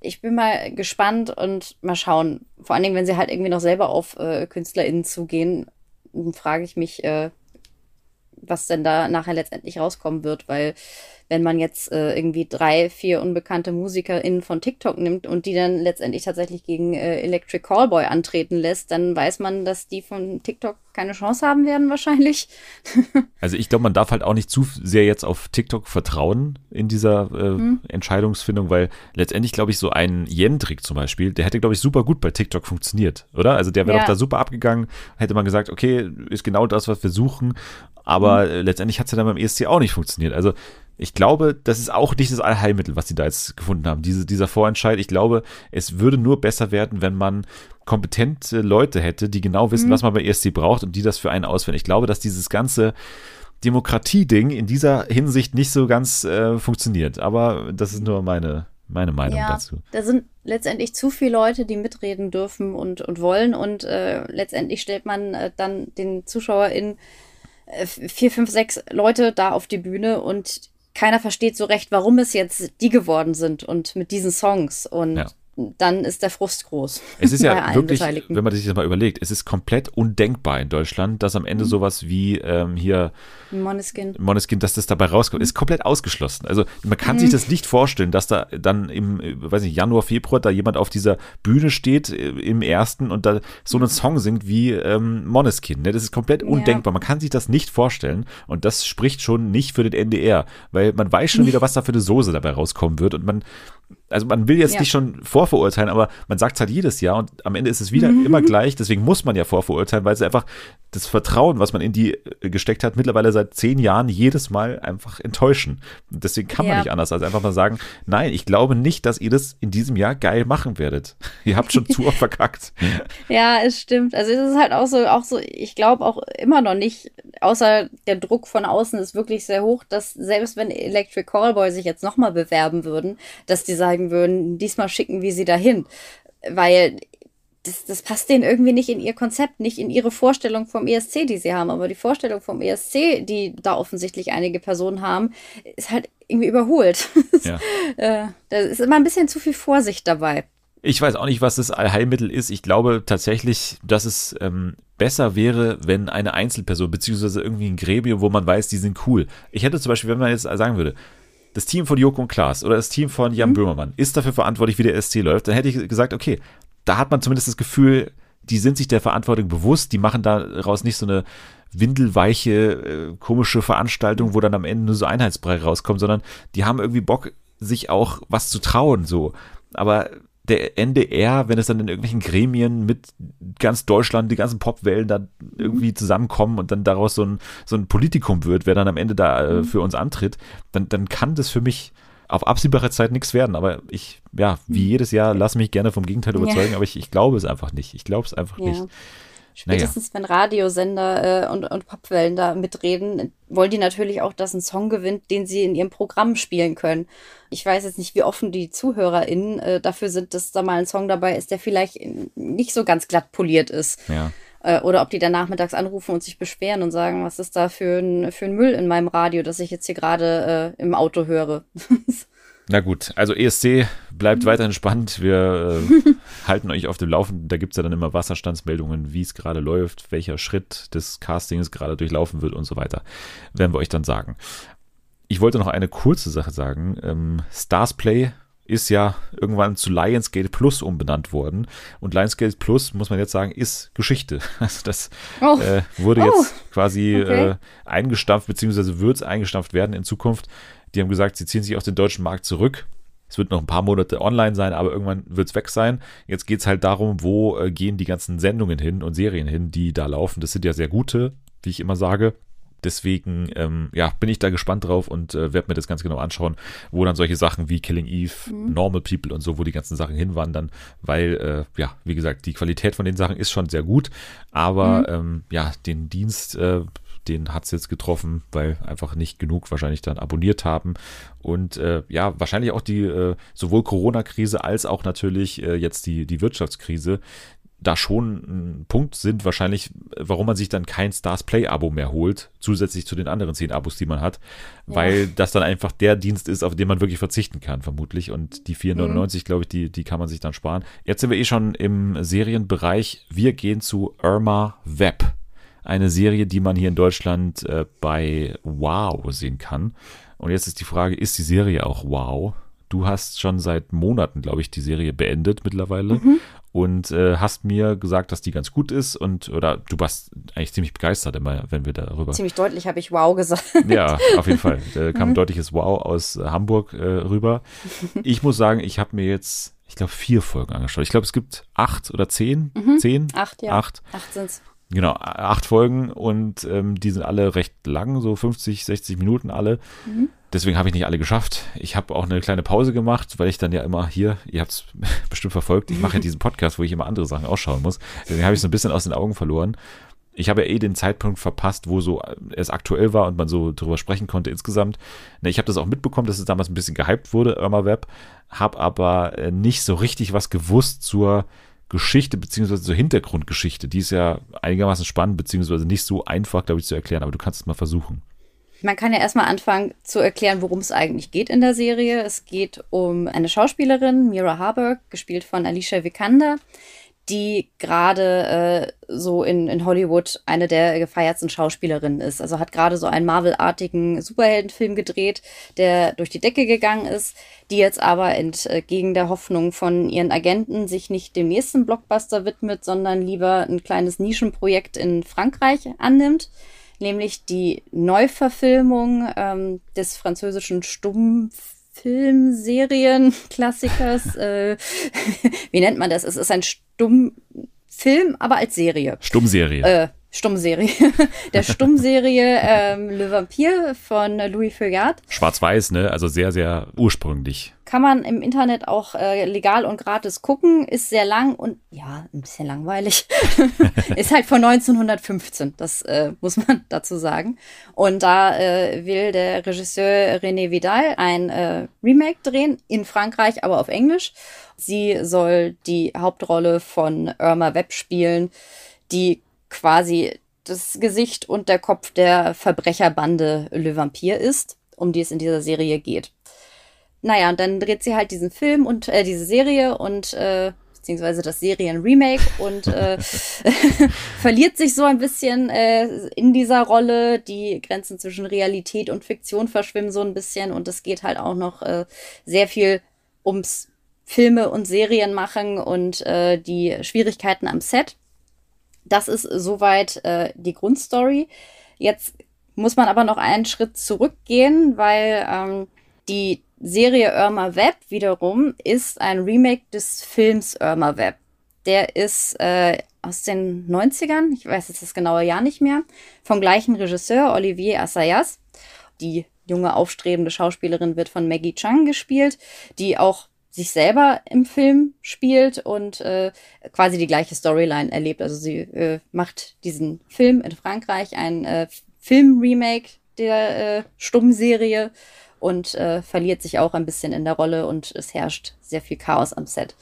Ich bin mal gespannt und mal schauen. Vor allen Dingen, wenn sie halt irgendwie noch selber auf äh, KünstlerInnen zugehen, frage ich mich, äh, was denn da nachher letztendlich rauskommen wird, weil wenn man jetzt äh, irgendwie drei, vier unbekannte MusikerInnen von TikTok nimmt und die dann letztendlich tatsächlich gegen äh, Electric Callboy antreten lässt, dann weiß man, dass die von TikTok keine Chance haben werden wahrscheinlich. also ich glaube, man darf halt auch nicht zu sehr jetzt auf TikTok vertrauen in dieser äh, hm. Entscheidungsfindung, weil letztendlich glaube ich so ein Yen-Trick zum Beispiel, der hätte glaube ich super gut bei TikTok funktioniert, oder? Also der wäre ja. doch da super abgegangen, hätte man gesagt, okay, ist genau das, was wir suchen, aber hm. letztendlich hat es ja dann beim ESC auch nicht funktioniert. Also ich glaube, das ist auch nicht das Allheilmittel, was sie da jetzt gefunden haben, diese, dieser Vorentscheid. Ich glaube, es würde nur besser werden, wenn man kompetente Leute hätte, die genau wissen, mhm. was man bei ESC braucht und die das für einen auswählen. Ich glaube, dass dieses ganze Demokratie-Ding in dieser Hinsicht nicht so ganz äh, funktioniert. Aber das ist nur meine, meine Meinung ja, dazu. Da sind letztendlich zu viele Leute, die mitreden dürfen und, und wollen. Und äh, letztendlich stellt man äh, dann den ZuschauerInnen äh, vier, fünf, sechs Leute da auf die Bühne und keiner versteht so recht, warum es jetzt die geworden sind und mit diesen Songs. Und ja dann ist der Frust groß. Es ist ja wirklich, wenn man sich das mal überlegt, es ist komplett undenkbar in Deutschland, dass am Ende mhm. sowas wie ähm, hier Moneskin. Moneskin, dass das dabei rauskommt, ist komplett ausgeschlossen. Also man kann mhm. sich das nicht vorstellen, dass da dann im, weiß nicht, Januar, Februar da jemand auf dieser Bühne steht äh, im ersten und da so einen Song singt wie ähm, Moneskin. Ne? Das ist komplett undenkbar. Ja. Man kann sich das nicht vorstellen und das spricht schon nicht für den NDR, weil man weiß schon wieder, was da für eine Soße dabei rauskommen wird und man also man will jetzt ja. nicht schon vorverurteilen, aber man sagt es halt jedes Jahr und am Ende ist es wieder mhm. immer gleich. Deswegen muss man ja vorverurteilen, weil es einfach das Vertrauen, was man in die äh, gesteckt hat, mittlerweile seit zehn Jahren jedes Mal einfach enttäuschen. Und deswegen kann man nicht anders als einfach mal sagen, nein, ich glaube nicht, dass ihr das in diesem Jahr geil machen werdet. ihr habt schon zu oft verkackt. Ja, es stimmt. Also es ist halt auch so, auch so, ich glaube auch immer noch nicht, außer der Druck von außen ist wirklich sehr hoch, dass selbst wenn Electric Callboy sich jetzt nochmal bewerben würden, dass die sagen würden, diesmal schicken wir sie dahin. Weil das, das passt denen irgendwie nicht in ihr Konzept, nicht in ihre Vorstellung vom ESC, die sie haben. Aber die Vorstellung vom ESC, die da offensichtlich einige Personen haben, ist halt irgendwie überholt. Ja. Äh, da ist immer ein bisschen zu viel Vorsicht dabei. Ich weiß auch nicht, was das Allheilmittel ist. Ich glaube tatsächlich, dass es ähm, besser wäre, wenn eine Einzelperson, beziehungsweise irgendwie ein Gremium, wo man weiß, die sind cool. Ich hätte zum Beispiel, wenn man jetzt sagen würde, das Team von Joko und Klaas oder das Team von Jan mhm. Böhmermann ist dafür verantwortlich, wie der SC läuft, dann hätte ich gesagt, okay, da hat man zumindest das Gefühl, die sind sich der Verantwortung bewusst, die machen daraus nicht so eine windelweiche, äh, komische Veranstaltung, wo dann am Ende nur so Einheitsbrei rauskommt, sondern die haben irgendwie Bock, sich auch was zu trauen, so. Aber der NDR, wenn es dann in irgendwelchen Gremien mit ganz Deutschland, die ganzen Popwellen dann irgendwie zusammenkommen und dann daraus so ein, so ein Politikum wird, wer dann am Ende da äh, mhm. für uns antritt, dann, dann kann das für mich auf absehbare Zeit nichts werden. Aber ich, ja, wie hm. jedes Jahr, lass mich gerne vom Gegenteil überzeugen, ja. aber ich, ich glaube es einfach nicht. Ich glaube es einfach ja. nicht. Spätestens naja. wenn Radiosender äh, und, und Popwellen da mitreden, wollen die natürlich auch, dass ein Song gewinnt, den sie in ihrem Programm spielen können. Ich weiß jetzt nicht, wie offen die ZuhörerInnen äh, dafür sind, dass da mal ein Song dabei ist, der vielleicht nicht so ganz glatt poliert ist. Ja. Äh, oder ob die dann nachmittags anrufen und sich beschweren und sagen, was ist da für ein, für ein Müll in meinem Radio, das ich jetzt hier gerade äh, im Auto höre. Na gut, also ESC bleibt mhm. weiterhin spannend. Wir äh, halten euch auf dem Laufenden. Da gibt es ja dann immer Wasserstandsmeldungen, wie es gerade läuft, welcher Schritt des Castings gerade durchlaufen wird und so weiter. Werden wir euch dann sagen. Ich wollte noch eine kurze Sache sagen. Ähm, Stars Play ist ja irgendwann zu Lionsgate Plus umbenannt worden. Und Lionsgate Plus, muss man jetzt sagen, ist Geschichte. Also das oh. äh, wurde oh. jetzt quasi okay. äh, eingestampft, beziehungsweise wird es eingestampft werden in Zukunft. Die haben gesagt, sie ziehen sich aus dem deutschen Markt zurück. Es wird noch ein paar Monate online sein, aber irgendwann wird es weg sein. Jetzt geht es halt darum, wo äh, gehen die ganzen Sendungen hin und Serien hin, die da laufen. Das sind ja sehr gute, wie ich immer sage. Deswegen ähm, ja, bin ich da gespannt drauf und äh, werde mir das ganz genau anschauen, wo dann solche Sachen wie Killing Eve, mhm. Normal People und so, wo die ganzen Sachen hinwandern, weil, äh, ja, wie gesagt, die Qualität von den Sachen ist schon sehr gut, aber mhm. ähm, ja, den Dienst, äh, den hat es jetzt getroffen, weil einfach nicht genug wahrscheinlich dann abonniert haben. Und äh, ja, wahrscheinlich auch die äh, sowohl Corona-Krise als auch natürlich äh, jetzt die, die Wirtschaftskrise, da schon ein Punkt sind, wahrscheinlich, warum man sich dann kein Stars Play-Abo mehr holt, zusätzlich zu den anderen zehn Abos, die man hat, ja. weil das dann einfach der Dienst ist, auf den man wirklich verzichten kann, vermutlich. Und die 4,99, mhm. glaube ich, die, die kann man sich dann sparen. Jetzt sind wir eh schon im Serienbereich. Wir gehen zu Irma Web. Eine Serie, die man hier in Deutschland äh, bei Wow sehen kann. Und jetzt ist die Frage, ist die Serie auch Wow? Du hast schon seit Monaten, glaube ich, die Serie beendet mittlerweile mhm. und äh, hast mir gesagt, dass die ganz gut ist und oder du warst eigentlich ziemlich begeistert immer, wenn wir darüber. Ziemlich deutlich habe ich Wow gesagt. Ja, auf jeden Fall. Da kam mhm. ein deutliches Wow aus äh, Hamburg äh, rüber. Ich muss sagen, ich habe mir jetzt, ich glaube, vier Folgen angeschaut. Ich glaube, es gibt acht oder zehn. Mhm. Zehn? Acht, ja. Acht. Acht sind's. Genau, acht Folgen und ähm, die sind alle recht lang, so 50, 60 Minuten alle. Mhm. Deswegen habe ich nicht alle geschafft. Ich habe auch eine kleine Pause gemacht, weil ich dann ja immer hier, ihr habt es bestimmt verfolgt, ich mache ja diesen Podcast, wo ich immer andere Sachen ausschauen muss. Deswegen habe ich so ein bisschen aus den Augen verloren. Ich habe ja eh den Zeitpunkt verpasst, wo so es aktuell war und man so drüber sprechen konnte insgesamt. Ne, ich habe das auch mitbekommen, dass es damals ein bisschen gehypt wurde, Irma Web, habe aber äh, nicht so richtig was gewusst zur Geschichte beziehungsweise zur Hintergrundgeschichte. Die ist ja einigermaßen spannend beziehungsweise nicht so einfach, glaube ich, zu erklären, aber du kannst es mal versuchen. Man kann ja erstmal anfangen zu erklären, worum es eigentlich geht in der Serie. Es geht um eine Schauspielerin, Mira Harburg, gespielt von Alicia Vikander, die gerade äh, so in, in Hollywood eine der gefeiertsten Schauspielerinnen ist. Also hat gerade so einen Marvel-artigen Superheldenfilm gedreht, der durch die Decke gegangen ist, die jetzt aber entgegen der Hoffnung von ihren Agenten sich nicht dem nächsten Blockbuster widmet, sondern lieber ein kleines Nischenprojekt in Frankreich annimmt nämlich die Neuverfilmung ähm, des französischen Stummfilms Filmserien-Klassikers. äh, wie nennt man das? Es ist ein Stummfilm, aber als Serie. Stummserie. Äh, Stummserie. Der Stummserie ähm, Le Vampire von Louis Feuillard. Schwarz-Weiß, ne? Also sehr, sehr ursprünglich. Kann man im Internet auch äh, legal und gratis gucken. Ist sehr lang und ja, ein bisschen langweilig. ist halt von 1915, das äh, muss man dazu sagen. Und da äh, will der Regisseur René Vidal ein äh, Remake drehen, in Frankreich, aber auf Englisch. Sie soll die Hauptrolle von Irma Webb spielen, die quasi das Gesicht und der Kopf der Verbrecherbande Le Vampire ist, um die es in dieser Serie geht. Naja, und dann dreht sie halt diesen Film und äh, diese Serie und äh, beziehungsweise das Serien-Remake und äh, verliert sich so ein bisschen äh, in dieser Rolle. Die Grenzen zwischen Realität und Fiktion verschwimmen so ein bisschen und es geht halt auch noch äh, sehr viel ums Filme und Serien machen und äh, die Schwierigkeiten am Set. Das ist soweit äh, die Grundstory. Jetzt muss man aber noch einen Schritt zurückgehen, weil ähm, die Serie Irma Web wiederum ist ein Remake des Films Irma Web. Der ist äh, aus den 90ern, ich weiß jetzt das genaue Jahr nicht mehr, vom gleichen Regisseur Olivier Assayas. Die junge aufstrebende Schauspielerin wird von Maggie Chung gespielt, die auch sich selber im Film spielt und äh, quasi die gleiche Storyline erlebt. Also sie äh, macht diesen Film in Frankreich, ein äh, Film-Remake der äh, Stummserie und äh, verliert sich auch ein bisschen in der Rolle und es herrscht sehr viel Chaos am Set.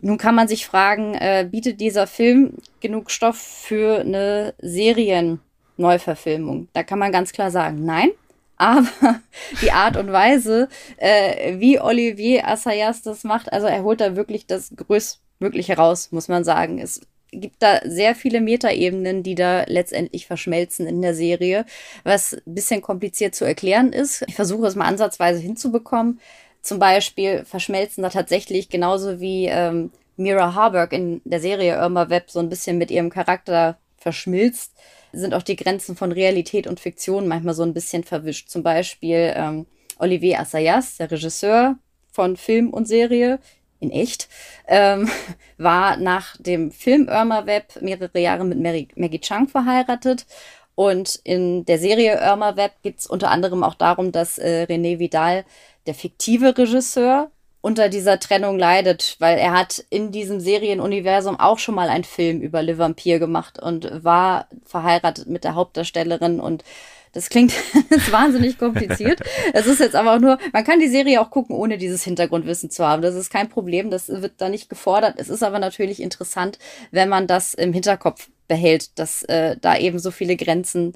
Nun kann man sich fragen, äh, bietet dieser Film genug Stoff für eine Serien-Neuverfilmung? Da kann man ganz klar sagen, nein. Aber die Art und Weise, äh, wie Olivier Assayas das macht, also er holt da wirklich das Größtmögliche raus, muss man sagen. Es gibt da sehr viele Metaebenen, die da letztendlich verschmelzen in der Serie, was ein bisschen kompliziert zu erklären ist. Ich versuche es mal ansatzweise hinzubekommen. Zum Beispiel verschmelzen da tatsächlich genauso wie ähm, Mira Harburg in der Serie Irma Web so ein bisschen mit ihrem Charakter verschmilzt sind auch die Grenzen von Realität und Fiktion manchmal so ein bisschen verwischt. Zum Beispiel ähm, Olivier Assayas, der Regisseur von Film und Serie, in echt, ähm, war nach dem Film Irma Web mehrere Jahre mit Mary, Maggie Chung verheiratet. Und in der Serie Irma Web geht es unter anderem auch darum, dass äh, René Vidal, der fiktive Regisseur, unter dieser Trennung leidet, weil er hat in diesem Serienuniversum auch schon mal einen Film über Le Vampire gemacht und war verheiratet mit der Hauptdarstellerin und das klingt wahnsinnig kompliziert. Es ist jetzt aber auch nur, man kann die Serie auch gucken, ohne dieses Hintergrundwissen zu haben. Das ist kein Problem, das wird da nicht gefordert. Es ist aber natürlich interessant, wenn man das im Hinterkopf behält, dass äh, da eben so viele Grenzen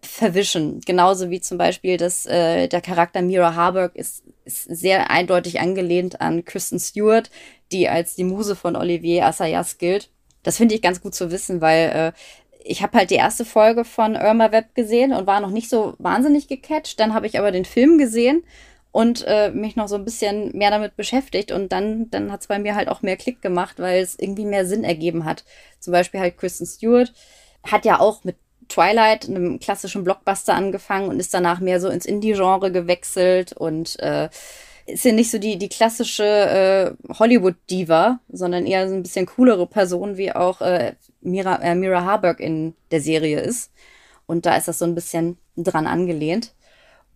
verwischen. Genauso wie zum Beispiel, dass äh, der Charakter Mira Harburg ist, ist sehr eindeutig angelehnt an Kristen Stewart, die als die Muse von Olivier Assayas gilt. Das finde ich ganz gut zu wissen, weil äh, ich habe halt die erste Folge von Irma Web gesehen und war noch nicht so wahnsinnig gecatcht. Dann habe ich aber den Film gesehen und äh, mich noch so ein bisschen mehr damit beschäftigt. Und dann, dann hat es bei mir halt auch mehr Klick gemacht, weil es irgendwie mehr Sinn ergeben hat. Zum Beispiel halt Kristen Stewart hat ja auch mit Twilight, einem klassischen Blockbuster, angefangen und ist danach mehr so ins Indie-Genre gewechselt und äh, ist ja nicht so die, die klassische äh, Hollywood-Diva, sondern eher so ein bisschen coolere Person, wie auch äh, Mira, äh, Mira Harburg in der Serie ist. Und da ist das so ein bisschen dran angelehnt.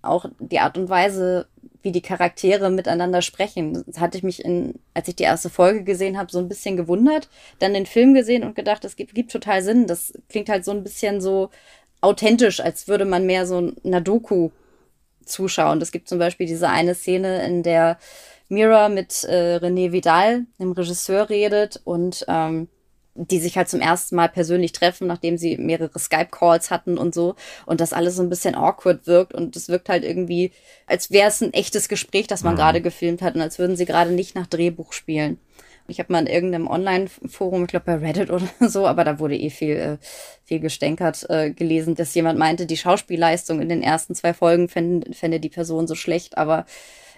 Auch die Art und Weise, wie die Charaktere miteinander sprechen, das hatte ich mich in, als ich die erste Folge gesehen habe, so ein bisschen gewundert. Dann den Film gesehen und gedacht, das gibt, gibt total Sinn. Das klingt halt so ein bisschen so authentisch, als würde man mehr so einer Doku zuschauen. Es gibt zum Beispiel diese eine Szene, in der Mira mit äh, René Vidal, dem Regisseur, redet und ähm, die sich halt zum ersten Mal persönlich treffen, nachdem sie mehrere Skype-Calls hatten und so. Und das alles so ein bisschen awkward wirkt. Und es wirkt halt irgendwie, als wäre es ein echtes Gespräch, das man mhm. gerade gefilmt hat und als würden sie gerade nicht nach Drehbuch spielen. Ich habe mal in irgendeinem Online-Forum, ich glaube bei Reddit oder so, aber da wurde eh viel, äh, viel gestänkert äh, gelesen, dass jemand meinte, die Schauspielleistung in den ersten zwei Folgen fände, fände die Person so schlecht, aber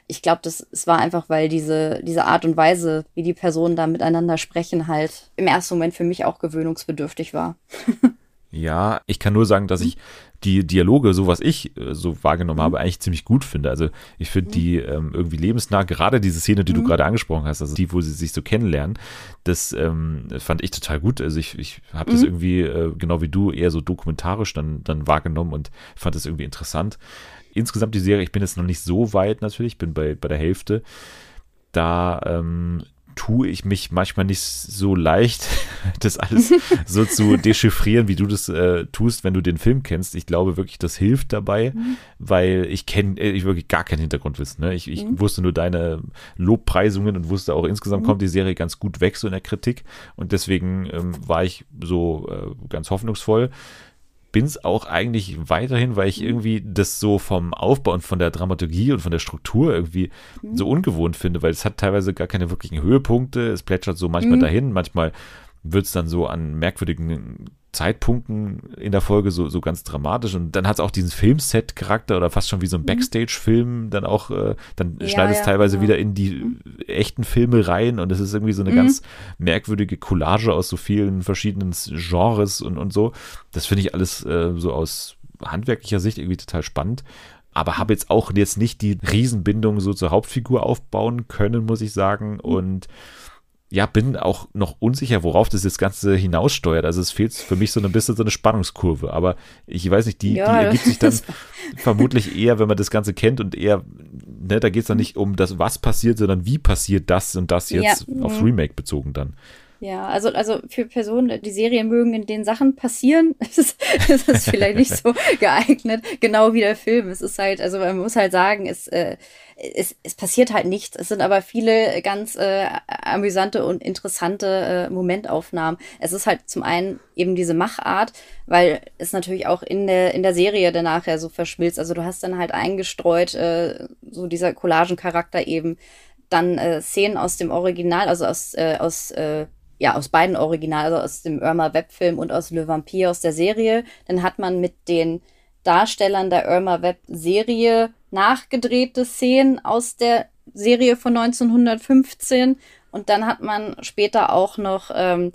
ich glaube, das es war einfach, weil diese, diese Art und Weise, wie die Personen da miteinander sprechen, halt im ersten Moment für mich auch gewöhnungsbedürftig war. ja, ich kann nur sagen, dass ich die Dialoge, so was ich äh, so wahrgenommen mhm. habe, eigentlich ziemlich gut finde. Also ich finde mhm. die ähm, irgendwie lebensnah, gerade diese Szene, die mhm. du gerade angesprochen hast, also die, wo sie sich so kennenlernen, das ähm, fand ich total gut. Also ich, ich habe das mhm. irgendwie, äh, genau wie du, eher so dokumentarisch dann, dann wahrgenommen und fand das irgendwie interessant. Insgesamt die Serie, ich bin jetzt noch nicht so weit natürlich, bin bei, bei der Hälfte. Da ähm, tue ich mich manchmal nicht so leicht, das alles so zu dechiffrieren, wie du das äh, tust, wenn du den Film kennst. Ich glaube wirklich, das hilft dabei, mhm. weil ich kenne äh, ich wirklich gar kein Hintergrundwissen. Ne? Ich, ich mhm. wusste nur deine Lobpreisungen und wusste auch insgesamt mhm. kommt die Serie ganz gut weg so in der Kritik und deswegen ähm, war ich so äh, ganz hoffnungsvoll bin es auch eigentlich weiterhin, weil ich mhm. irgendwie das so vom Aufbau und von der Dramaturgie und von der Struktur irgendwie mhm. so ungewohnt finde, weil es hat teilweise gar keine wirklichen Höhepunkte. Es plätschert so manchmal mhm. dahin, manchmal wird es dann so an merkwürdigen Zeitpunkten in der Folge so, so ganz dramatisch und dann hat es auch diesen Filmset-Charakter oder fast schon wie so ein mhm. Backstage-Film dann auch, äh, dann ja, schneidet es ja, teilweise ja. wieder in die mhm. echten Filme rein und es ist irgendwie so eine mhm. ganz merkwürdige Collage aus so vielen verschiedenen Genres und, und so. Das finde ich alles äh, so aus handwerklicher Sicht irgendwie total spannend aber habe jetzt auch jetzt nicht die Riesenbindung so zur Hauptfigur aufbauen können, muss ich sagen. Und ja, bin auch noch unsicher, worauf das jetzt Ganze hinaussteuert. Also es fehlt für mich so ein bisschen so eine Spannungskurve. Aber ich weiß nicht, die, ja, die ergibt sich dann vermutlich eher, wenn man das Ganze kennt und eher, ne, da geht es dann nicht um das, was passiert, sondern wie passiert das und das jetzt ja. aufs mhm. Remake bezogen dann. Ja, also, also für Personen, die Serien mögen, in denen Sachen passieren, ist, ist es vielleicht nicht so geeignet, genau wie der Film. Es ist halt, also man muss halt sagen, es, äh, es, es passiert halt nichts. Es sind aber viele ganz äh, amüsante und interessante äh, Momentaufnahmen. Es ist halt zum einen eben diese Machart, weil es natürlich auch in der, in der Serie danach ja so verschmilzt. Also du hast dann halt eingestreut, äh, so dieser Collagencharakter eben, dann äh, Szenen aus dem Original, also aus, äh, aus äh, ja, aus beiden Original, also aus dem Irma Webfilm und aus Le Vampire aus der Serie. Dann hat man mit den Darstellern der Irma Web Serie nachgedrehte Szenen aus der Serie von 1915 und dann hat man später auch noch ähm,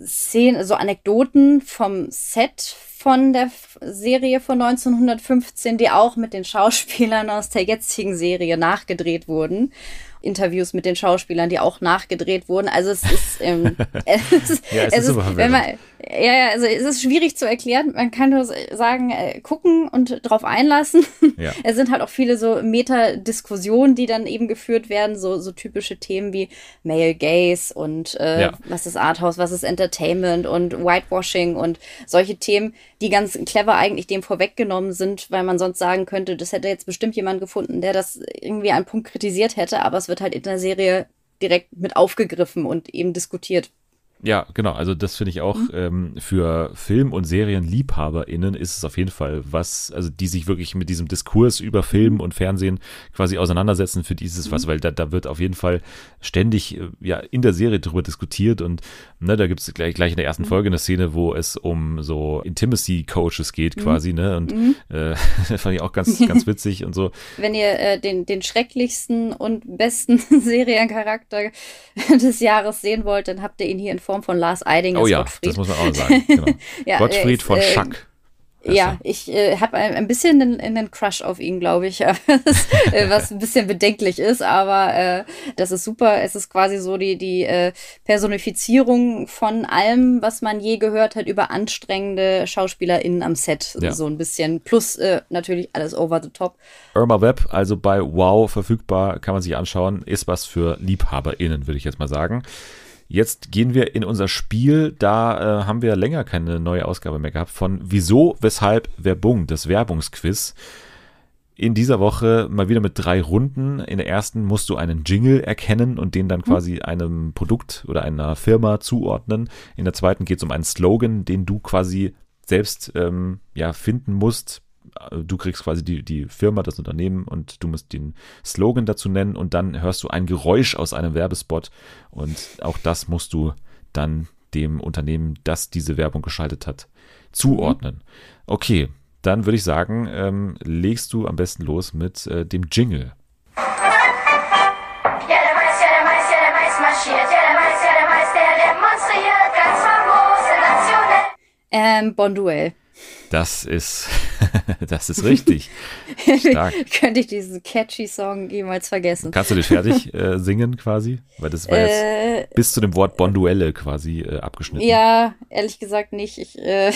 Szenen, so Anekdoten vom Set von der Serie von 1915, die auch mit den Schauspielern aus der jetzigen Serie nachgedreht wurden. Interviews mit den Schauspielern, die auch nachgedreht wurden. Also es ist, ähm, es ja, es, es ist, ist wenn man, ja, ja, also es ist schwierig zu erklären. Man kann nur sagen, äh, gucken und drauf einlassen. Ja. es sind halt auch viele so Meta-Diskussionen, die dann eben geführt werden, so, so typische Themen wie Male Gaze und äh, ja. was ist Arthouse, was ist Entertainment und Whitewashing und solche Themen, die ganz clever eigentlich dem vorweggenommen sind, weil man sonst sagen könnte, das hätte jetzt bestimmt jemand gefunden, der das irgendwie einen Punkt kritisiert hätte, aber es wird halt in der Serie direkt mit aufgegriffen und eben diskutiert. Ja, genau. Also das finde ich auch mhm. ähm, für Film- und SerienliebhaberInnen ist es auf jeden Fall was, also die sich wirklich mit diesem Diskurs über Film und Fernsehen quasi auseinandersetzen, für dieses mhm. was, weil da, da wird auf jeden Fall ständig äh, ja in der Serie darüber diskutiert und ne, da gibt es gleich, gleich in der ersten mhm. Folge eine Szene, wo es um so Intimacy-Coaches geht mhm. quasi, ne? Und mhm. äh, fand ich auch ganz, ganz witzig und so. Wenn ihr äh, den, den schrecklichsten und besten Seriencharakter des Jahres sehen wollt, dann habt ihr ihn hier in Form von Lars Eidinger. Oh ja, Gottfried. das muss man auch sagen. Genau. ja, Gottfried ist, von äh, Schack. Ja, ich äh, habe ein, ein, bisschen einen, einen Crush auf ihn, glaube ich, äh, was ein bisschen bedenklich ist, aber äh, das ist super. Es ist quasi so die, die äh, Personifizierung von allem, was man je gehört hat über anstrengende SchauspielerInnen am Set. Ja. So ein bisschen. Plus äh, natürlich alles over the top. Irma Web, also bei Wow verfügbar, kann man sich anschauen. Ist was für LiebhaberInnen, würde ich jetzt mal sagen. Jetzt gehen wir in unser Spiel. Da äh, haben wir länger keine neue Ausgabe mehr gehabt von Wieso, Weshalb, Werbung, das Werbungsquiz. In dieser Woche mal wieder mit drei Runden. In der ersten musst du einen Jingle erkennen und den dann mhm. quasi einem Produkt oder einer Firma zuordnen. In der zweiten geht es um einen Slogan, den du quasi selbst ähm, ja, finden musst, du kriegst quasi die, die Firma, das Unternehmen und du musst den Slogan dazu nennen und dann hörst du ein Geräusch aus einem Werbespot und auch das musst du dann dem Unternehmen, das diese Werbung geschaltet hat, zuordnen. Okay, dann würde ich sagen, ähm, legst du am besten los mit äh, dem Jingle. Ähm, Bonduell. Das ist, das ist richtig. Stark. Könnte ich diesen catchy Song jemals vergessen. Kannst du dich fertig äh, singen quasi? Weil das war jetzt äh, bis zu dem Wort Bonduelle quasi äh, abgeschnitten. Ja, ehrlich gesagt nicht. Ich, äh,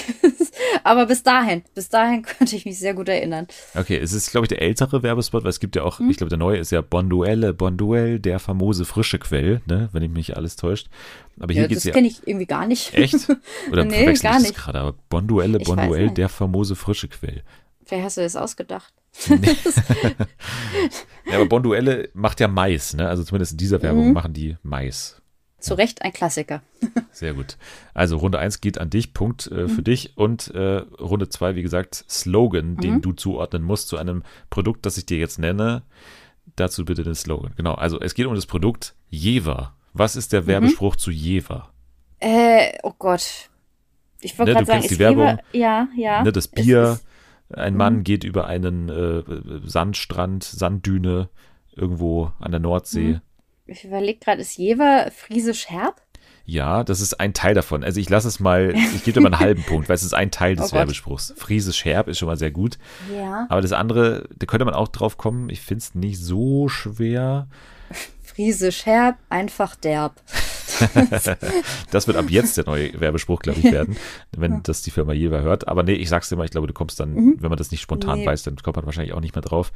aber bis dahin, bis dahin könnte ich mich sehr gut erinnern. Okay, es ist, glaube ich, der ältere Werbespot, weil es gibt ja auch, hm? ich glaube, der neue ist ja Bonduelle, Bonduelle, der famose frische Quell, ne, wenn ich mich alles täuscht. Aber hier ja, geht's das kenne ich irgendwie gar nicht. Echt? Oder nee, verwechsel gar ich das gerade? Aber Bonduelle, Bonduelle, der famose frische Quell. Wer hast du das ausgedacht? ja, aber Bonduelle macht ja Mais, ne? Also zumindest in dieser Werbung mhm. machen die Mais. Zu Recht ein Klassiker. Sehr gut. Also Runde 1 geht an dich, Punkt äh, für mhm. dich. Und äh, Runde 2, wie gesagt, Slogan, mhm. den du zuordnen musst zu einem Produkt, das ich dir jetzt nenne. Dazu bitte den Slogan. Genau, also es geht um das Produkt Jever. Was ist der mhm. Werbespruch mhm. zu Jever? Äh, oh Gott. Ich wollte ne, gerade sagen, die Werbung, ja, ja. Ne, das Bier, ein Mann mhm. geht über einen äh, Sandstrand, Sanddüne irgendwo an der Nordsee. Mhm. Ich überlege gerade, ist Jever friesisch herb? Ja, das ist ein Teil davon. Also ich lasse es mal, ich gebe dir mal einen halben Punkt, weil es ist ein Teil des oh Werbespruchs. Friesisch herb ist schon mal sehr gut. Ja. Aber das andere, da könnte man auch drauf kommen. Ich finde es nicht so schwer. Friesisch herb, einfach derb. das wird ab jetzt der neue Werbespruch, glaube ich, werden, wenn das die Firma Jever hört. Aber nee, ich sag's dir mal, ich glaube, du kommst dann, mhm. wenn man das nicht spontan nee. weiß, dann kommt man wahrscheinlich auch nicht mehr drauf.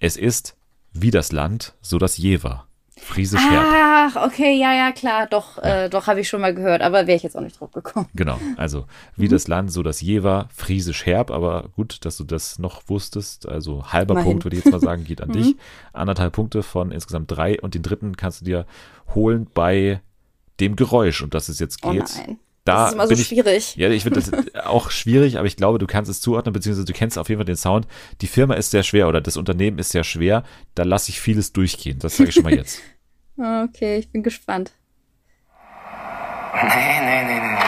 Es ist wie das Land, so das Jever. Friesisch herb. Ach, okay, ja, ja, klar, doch, ja. Äh, doch habe ich schon mal gehört, aber wäre ich jetzt auch nicht drauf gekommen. Genau, also wie mhm. das Land, so das Jever, Friesisch herb, aber gut, dass du das noch wusstest. Also halber Immerhin. Punkt, würde ich jetzt mal sagen, geht an mhm. dich. Anderthalb Punkte von insgesamt drei und den dritten kannst du dir holen bei dem Geräusch, um das es jetzt oh geht. Oh nein. Da das ist immer so ich, schwierig. Ja, ich finde das auch schwierig, aber ich glaube, du kannst es zuordnen, beziehungsweise du kennst auf jeden Fall den Sound. Die Firma ist sehr schwer oder das Unternehmen ist sehr schwer. Da lasse ich vieles durchgehen. Das sage ich schon mal jetzt. Okay, ich bin gespannt. Nee, nee, nee, nee.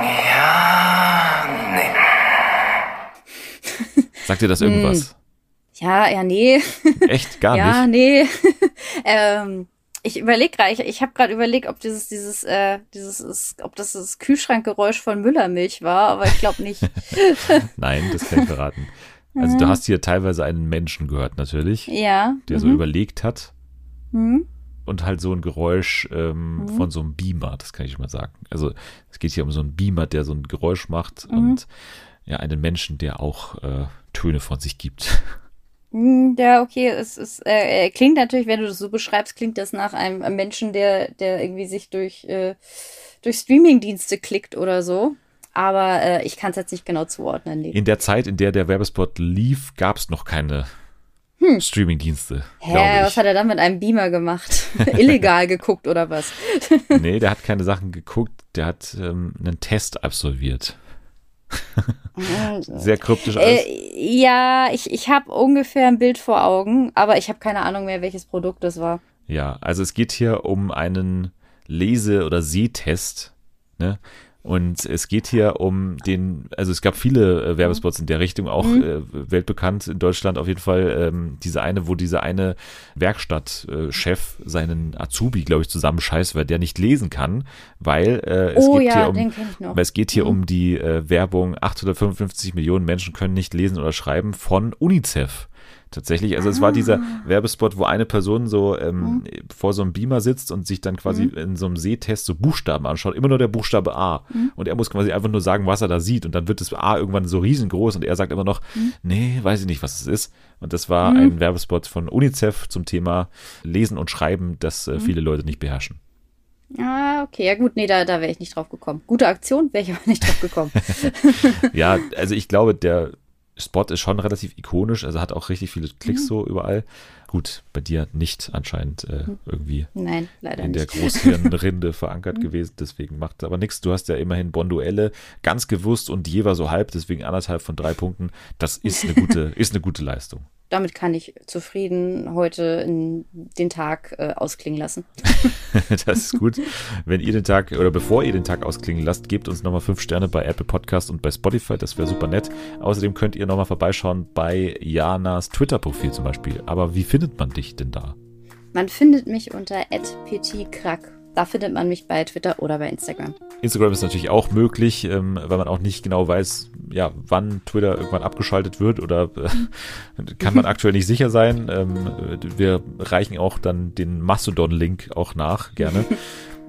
Ja, nee. Sagt dir das irgendwas? Hm. Ja, ja, nee. Echt? Gar ja, nicht? nee. ähm, ich überlege gerade, ich, ich habe gerade überlegt, ob dieses, dieses, äh, dieses ist, ob das das Kühlschrankgeräusch von Müllermilch war, aber ich glaube nicht. Nein, das kann ich verraten. Also du hast hier teilweise einen Menschen gehört natürlich, ja. der mhm. so überlegt hat. Mhm. Und halt so ein Geräusch ähm, mhm. von so einem Beamer, das kann ich mal sagen. Also es geht hier um so einen Beamer, der so ein Geräusch macht mhm. und ja, einen Menschen, der auch äh, Töne von sich gibt. Mhm, ja, okay, es ist, äh, klingt natürlich, wenn du das so beschreibst, klingt das nach einem Menschen, der, der irgendwie sich durch, äh, durch Streamingdienste klickt oder so. Aber äh, ich kann es jetzt nicht genau zuordnen. Nee. In der Zeit, in der der Werbespot lief, gab es noch keine Streamingdienste. Hä, was hat er dann mit einem Beamer gemacht? Illegal geguckt oder was? Nee, der hat keine Sachen geguckt, der hat ähm, einen Test absolviert. Sehr kryptisch alles. Äh, ja, ich, ich habe ungefähr ein Bild vor Augen, aber ich habe keine Ahnung mehr, welches Produkt das war. Ja, also es geht hier um einen Lese- oder Sehtest. Ne? Und es geht hier um den, also es gab viele äh, Werbespots in der Richtung, auch äh, weltbekannt in Deutschland auf jeden Fall. Ähm, diese eine, wo dieser eine Werkstattchef seinen Azubi, glaube ich, zusammenscheißt, weil der nicht lesen kann, weil äh, es oh geht ja, hier um aber es geht hier um die äh, Werbung, 855 Millionen Menschen können nicht lesen oder schreiben von UNICEF. Tatsächlich, also es war dieser Ah. Werbespot, wo eine Person so ähm, Mhm. vor so einem Beamer sitzt und sich dann quasi in so einem Sehtest so Buchstaben anschaut, immer nur der Buchstabe A. Mhm. Und er muss quasi einfach nur sagen, was er da sieht. Und dann wird das A irgendwann so riesengroß und er sagt immer noch, Mhm. nee, weiß ich nicht, was es ist. Und das war ein Werbespot von UNICEF zum Thema Lesen und Schreiben, das Mhm. äh, viele Leute nicht beherrschen. Ah, okay, ja gut, nee, da, da wäre ich nicht drauf gekommen. Gute Aktion, wäre ich aber nicht drauf gekommen. Ja, also ich glaube, der Spot ist schon relativ ikonisch, also hat auch richtig viele Mhm. Klicks so überall. Gut, bei dir nicht anscheinend äh, irgendwie Nein, leider in der. Großhirnrinde verankert gewesen, deswegen macht aber nichts. Du hast ja immerhin Bonduelle ganz gewusst und jeweils so halb, deswegen anderthalb von drei Punkten. Das ist eine gute, ist eine gute Leistung. Damit kann ich zufrieden heute den Tag äh, ausklingen lassen. Das ist gut. Wenn ihr den Tag oder bevor ihr den Tag ausklingen lasst, gebt uns nochmal fünf Sterne bei Apple Podcast und bei Spotify. Das wäre super nett. Außerdem könnt ihr nochmal vorbeischauen bei Janas Twitter-Profil zum Beispiel. Aber wie findet man dich denn da? Man findet mich unter @petitkrack. Da findet man mich bei Twitter oder bei Instagram. Instagram ist natürlich auch möglich, ähm, weil man auch nicht genau weiß, ja, wann Twitter irgendwann abgeschaltet wird oder äh, kann man aktuell nicht sicher sein. Ähm, wir reichen auch dann den Mastodon-Link auch nach, gerne.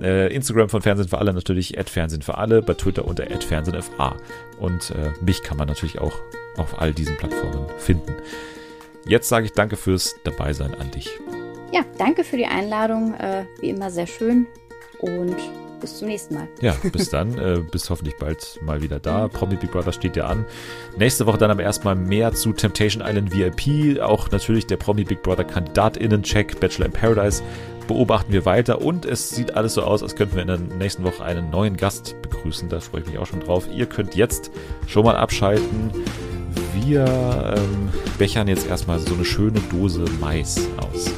Äh, Instagram von Fernsehen für alle natürlich Fernsehen für alle, bei Twitter unter FernsehenFA. Und äh, mich kann man natürlich auch auf all diesen Plattformen finden. Jetzt sage ich danke fürs Dabeisein an dich. Ja, danke für die Einladung. Äh, wie immer sehr schön. Und bis zum nächsten Mal. Ja, bis dann. äh, bis hoffentlich bald mal wieder da. Promi Big Brother steht ja an. Nächste Woche dann aber erstmal mehr zu Temptation Island VIP. Auch natürlich der Promi Big Brother KandidatInnen-Check, Bachelor in Paradise. Beobachten wir weiter und es sieht alles so aus, als könnten wir in der nächsten Woche einen neuen Gast begrüßen. Da freue ich mich auch schon drauf. Ihr könnt jetzt schon mal abschalten. Wir ähm, bechern jetzt erstmal so eine schöne Dose Mais aus.